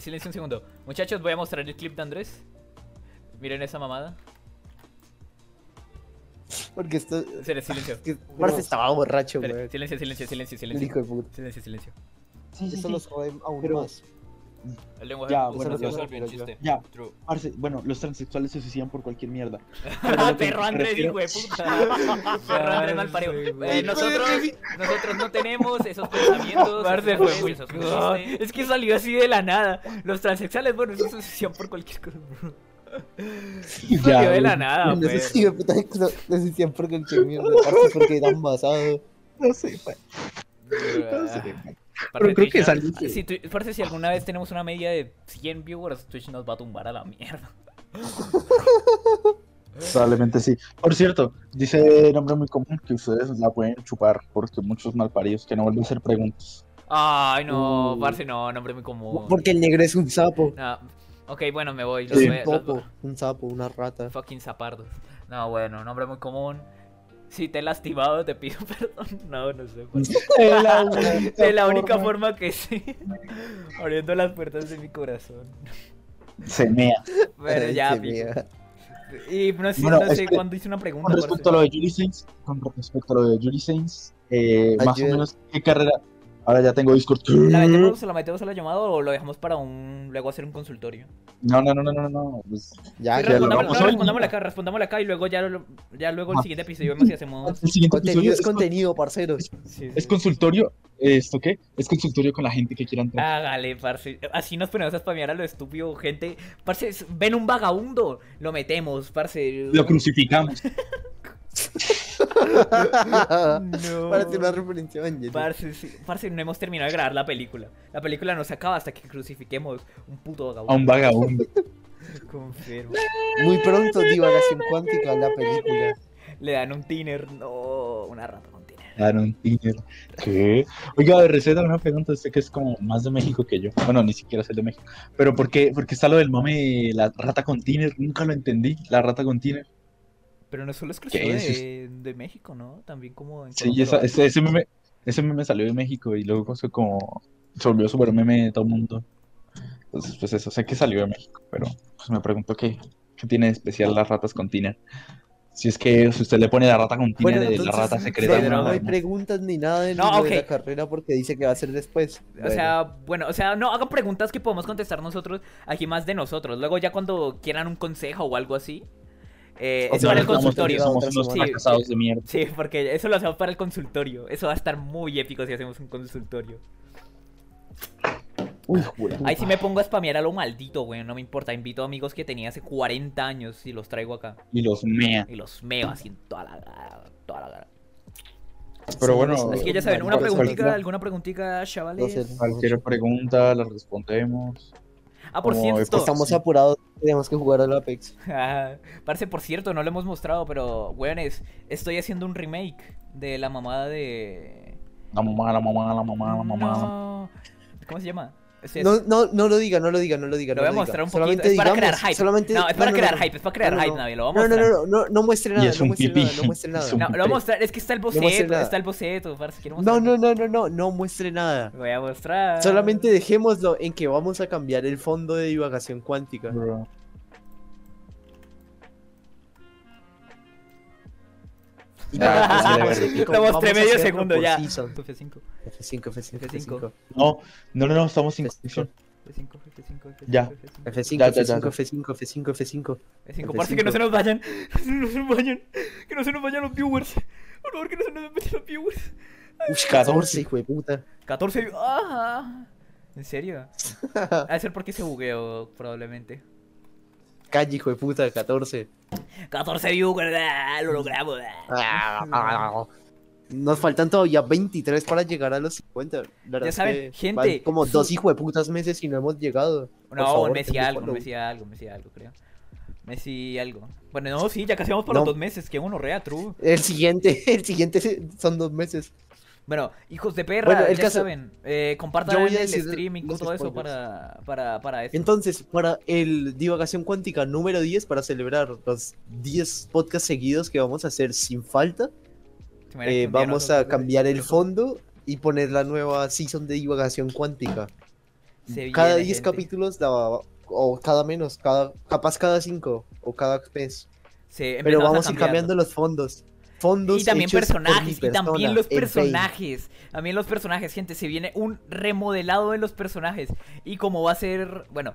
silencio un segundo. Muchachos, voy a mostrar el clip de Andrés. Miren esa mamada. Porque esto. Silencio. que Parce estaba borracho, güey. silencio, silencio, silencio, El silencio. hijo de puta. Silencio, silencio. Sí, sí, Eso sí. los jode aún Pero- más. El lenguaje Ya, bueno, los ya. Parce, bueno, los transexuales se suicidan por cualquier mierda. Perro Andrés, hijo de puta. Perro Andrés mal parido. Eh, nosotros, nosotros no tenemos esos pensamientos. God. chistes. Es que salió así de la nada. Los transexuales, bueno, eso se suicidan por cualquier cosa. Bro. Salió de la nada, No sé si de puta no decían por cualquier mierda, porque eran basados. No sé, güey. Parce, Pero creo que no- salió- Si, tu- parce, si alguna vez tenemos una media de 100 viewers, Twitch nos va a tumbar a la mierda. Probablemente sí. Por cierto, dice nombre muy común que ustedes la pueden chupar porque muchos malparidos que no vuelven a hacer preguntas. Ay, no, Uh. parce, no, nombre muy común. Porque el negro es un sapo. No, ok, bueno, me voy. Los un los- topo, un sapo, una rata. Fucking zapardos. No, bueno, nombre muy común. Si te he lastimado, te pido perdón. No, no sé. parce. De la única De la única forma- forma que sé. Abriendo las puertas de mi corazón. Se mea. Pero Ay, ya. Y no sé, Bueno, no sé espere. cuándo hice una pregunta. Con respecto a lo de Julie Sainz, con respecto a lo de Julie Sainz, eh, más o menos, ¿qué carrera? Ahora ya tengo Discord. ¿La metemos, ¿La metemos a la llamada o lo dejamos para un. luego hacer un consultorio? No, no, no, no, no, no. Pues, Ya, Sí, ya lo vamos no, respondámosla acá, respondámosla acá y luego ya, lo- ya luego el Ah. siguiente episodio vemos si hacemos. el siguiente episodio Contenido es es, con- contenido, parceros. Sí, sí. es consultorio. ¿Esto qué? Es consultorio con la gente que quiera entrar. Hágale, parce. Así nos ponemos a spamear a lo estúpido, gente. Parce, ven un vagabundo, lo metemos, parce. Lo crucificamos. No. Parece una referencia a. Parce, sí, parce, no hemos terminado de grabar la película. La película no se acaba hasta que crucifiquemos un puto vagabundo. A un vagabundo. Confirmo. Muy pronto, divagación cuántica, la película. Le dan un tiner. No, una rata con tiner. Aaron Tinder. ¿Qué? Oiga, de receta, una pregunta. Usted que es como más de México que yo. Bueno, ni siquiera soy de México. Pero ¿por qué, por qué está lo del mame, la rata con Tiner? Nunca lo entendí. La rata con Tiner. Pero no solo exclusivo ¿Qué es de, de México, ¿no? También como en Sí, esa- ese, ese meme, ese meme salió de México y luego se como se volvió súper meme de todo el mundo. Entonces, pues eso, sé que salió de México, pero pues me pregunto qué, qué tiene de especial las ratas con Tiner. Si es que si usted le pone la rata con Tiner Bueno, de la rata secreta. Pedro, no, no hay preguntas ni nada de, No, de la carrera porque dice que va a ser después. O sea, bueno, o sea, no hagan preguntas que podemos contestar nosotros, aquí más de nosotros. Luego ya cuando quieran un consejo o algo así, eh, es para el consultorio. Somos unos semana. fracasados de mierda. Sí, porque eso lo hacemos para el consultorio. Eso va a estar muy épico si hacemos un consultorio. Uy, jura. Ahí sí me pongo a spamear a lo maldito, güey. No me importa. Invito a amigos que tenía hace 40 años y los traigo acá. Y los mea. Y los meo así en toda la. Toda la cara. Pero Sí, bueno. Así que ya saben, una preguntita, alguna preguntita, chavales. Cualquier pregunta la respondemos. Ah, por como cierto. Estamos apurados, tenemos que jugar al Apex. Ah, Parce, por cierto, no lo hemos mostrado, pero, weones, estoy haciendo un remake de la mamada de... La mamá, la mamá, la mamá, la mamá. No. ¿Cómo se llama? No, no, no lo diga, no lo diga, no lo diga. Lo no voy a diga. mostrar un poquito. Solamente Es para digamos, crear hype. Solamente... No, es para no, crear no. hype, es para crear No, no, hype, no. Navi, lo vamos a No, no, mostrar. no, no, no, no muestre nada, es no un muestre pipí. nada, no muestre nada. No, lo voy a mostrar, es que está el boceto, está el boceto, parce, quiero No, no, no, no, no, no muestre nada. Voy a mostrar. Solamente dejémoslo en que vamos a cambiar el fondo de divagación cuántica. Bro. Vamos a medio segundo ya. season. F5, F5, F5, F5. No, no, no, no, estamos sin F5. conexión. F5, F5, F5. Ya. F5. F5, Ya, ya, ya, F5, ya. F5, F5, F5. F5, F5. parce, que no se nos vayan. No se nos vayan. Que no se nos vayan los viewers. Por favor, que no se nos vayan los viewers. Uy, 14, hijo de puta. 14 vi- ¡Ah! ¿En serio? Ha de ser porque se bugueó, probablemente. Calle, hijo de puta, 14. 14 viewers, ah, lo logramos. ah. Nos faltan todavía 23 para llegar a los 50. La verdad Ya saben, que gente, como dos hijo de putas meses y no hemos llegado. Por No, favor, un Messi denle algo. Messi algo, Messi algo, creo. Messi algo. Bueno, no, sí, ya casi vamos No. los dos meses. Qué rea, true. El siguiente, el siguiente son dos meses. Bueno, hijos de perra, Bueno, el ya caso- saben. Eh, compartan el stream y todo eso para, para, para esto. Entonces, para el Divagación Cuántica número 10, para celebrar los 10 podcasts seguidos que vamos a hacer sin falta, eh, vamos a cambiar el fondo y poner la nueva season de Divagación Cuántica. Se Cada viene, 10 gente. capítulos, la, o cada menos, cada, capaz cada 5 o cada mes. se Pero vamos a ir cambiando los fondos. Fondos Y también hechos personajes, y también los personajes. También los personajes, gente. Se viene un remodelado de los personajes. Y como va a ser. Bueno,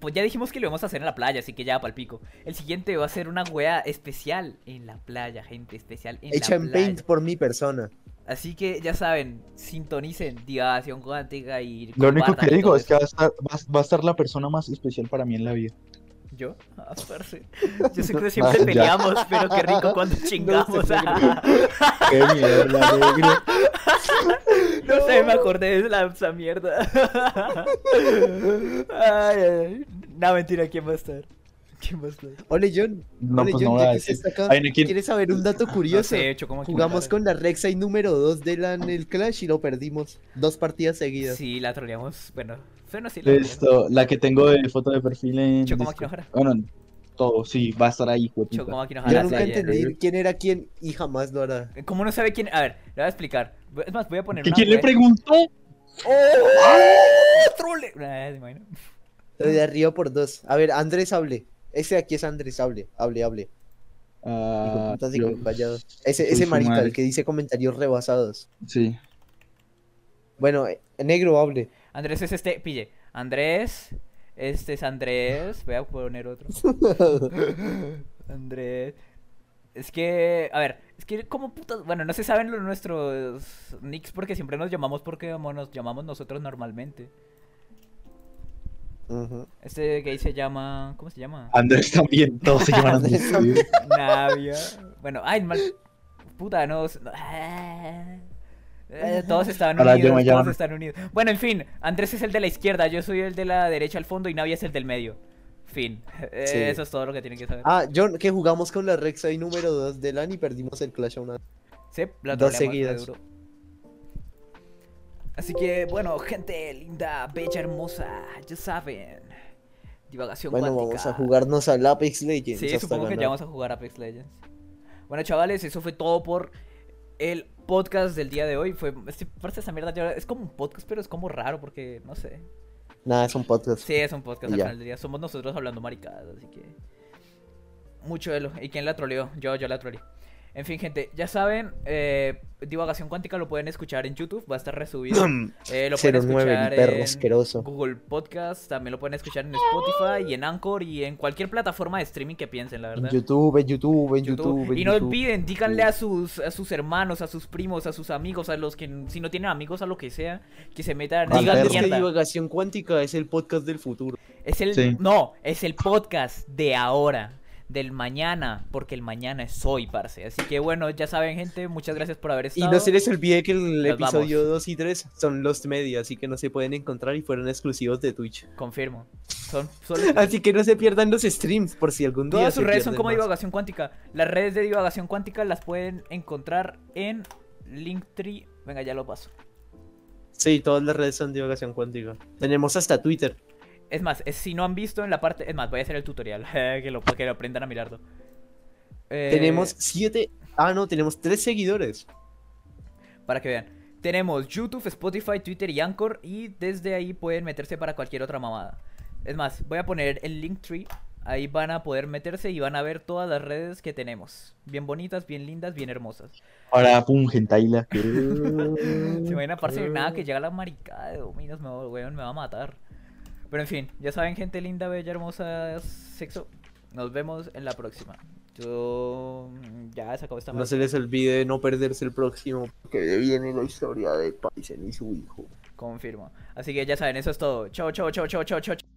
pues ya dijimos que lo vamos a hacer en la playa, así que ya para el pico. El siguiente va a ser una wea especial en la playa, gente. Especial en Hecha la en playa. Paint por mi persona. Así que ya saben, sintonicen Divagación Cuántica y. Lo único que digo es que va a, estar, va a estar la persona más especial para mí en la vida. ¿Yo? Ah, parce. Yo sé que siempre Ah, peleamos, pero qué rico cuando chingamos. Qué mierda, negro. No sé, me acordé de la, esa mierda. Ay, ay, ay. No, mentira, ¿quién va a estar? ¿Quién va a estar? Ole, John. No, Ole, pues John, no voy a decir. acá, Ay, no, ¿quién- ¿Quieres saber un dato No curioso? sé, hecho, ¿cómo Jugamos con la Rek'Sai número 2 de la en el Clash y lo perdimos. Dos partidas seguidas. Sí, la troleamos. Bueno, bueno, sí, la troleamos. Esto, la que tengo de foto de perfil en. Choco Discord. Máquina Bueno, todo, sí, va a estar ahí, Yo nunca entendí quién era quién y jamás lo hará. ¿Cómo no sabe quién? A ver, le voy a explicar. Es más, voy a poner ¿Que una ¿Quién le preguntó? ¡Oh! ¡Trole! Ah, de arriba por dos. A ver, Andrés hable. Ese de aquí es Andrés, hable, hable, hable. De Ah, que vaya- Ese, ese madre. el que dice comentarios rebasados. Sí. Bueno, eh, negro hable. Andrés es este, pille. Andrés, este es Andrés. Voy a poner otro. Andrés. Es que, a ver, es que como putas, bueno, no se saben los nuestros nicks porque siempre nos llamamos porque como nos llamamos nosotros normalmente. Ujú. Este gay se llama, ¿cómo se llama? Andrés también, todos se llaman Andrés. Andrés. Navia. Bueno, ay, mal. Puta, no. ah. Eh, todos están Ahora unidos, todos están unidos. Bueno, en fin, Andrés es el de la izquierda, yo soy el de la derecha al fondo y Navia es el del medio. Fin. Eh, Sí. Eso es todo lo que tienen que saber. Ah, John, que jugamos con la Rek'Sai número 2 de LAN y perdimos el Clash a una. Sí, la dos seguidas. Así que, bueno, gente linda, bella, hermosa, ya saben. Divagación Bueno, cuántica. vamos a jugarnos al Apex Legends. Sí, supongo que ya vamos a jugar Apex Legends. Bueno, chavales, eso fue todo por el podcast del día de hoy. Fue, este, parte de esta mierda es como un podcast, pero es como raro porque, no sé. Nada, es un podcast. Sí, es un podcast al final del día. Somos nosotros hablando maricadas, así que... Mucho de lo... ¿Y quién la troleó? Yo, yo la troleé. En fin, gente, ya saben, eh, Divagación Cuántica lo pueden escuchar en YouTube, va a estar resubido. Eh, lo pueden 09, el escuchar perro en asqueroso. Google Podcast, también lo pueden escuchar en Spotify y en Anchor y en cualquier plataforma de streaming que piensen, la En verdad. YouTube, en YouTube, en YouTube. YouTube. en Y no YouTube. olviden, díganle a sus, a sus hermanos, a sus primos, a sus amigos, a los que si no tienen amigos, a lo que sea, que se metan en Díganles que mierda. Divagación Cuántica es el podcast del futuro. Es el Sí. no, es el podcast de ahora, del mañana, porque el mañana es hoy, parce. Así que bueno, ya saben, gente, muchas gracias por haber Y estado. no se les olvide que el Nos episodio vamos. 2 y 3 son Lost Media, así que no se pueden encontrar y fueron exclusivos de Twitch. Confirmo. Son, son Así que no se pierdan los streams por si algún día Todas sus redes son como más. divagación cuántica. Las redes de divagación cuántica las pueden encontrar en Linktree. Venga, ya lo paso. Sí, todas las redes son Divagación Cuántica. Tenemos hasta Twitter. Es más, es- si no han visto en la parte. Es más, voy a hacer el tutorial. que, lo, que lo aprendan a mirarlo. Eh, Tenemos 7... Ah, no, tenemos 3 seguidores. Para que vean. Tenemos YouTube, Spotify, Twitter y Anchor. Y desde ahí pueden meterse para cualquier otra mamada. Es más, voy a poner el Linktree. Ahí van a poder meterse y van a ver todas las redes que tenemos. Bien bonitas, bien lindas, bien hermosas. Ahora, pum, gentaila. Se imaginan, parce, nada que llega la maricada de Dominos, me, weón, me va a matar. Pero en fin, ya saben, gente linda, bella, hermosa, sexo. Nos vemos en la próxima. Yo. mm, Ya se acabó esta No se les olvide no perderse el próximo, que viene la historia de Paisen y su hijo. Confirmo. Así que ya saben, eso es todo. Chao, chao, chao, chao, chao, chao.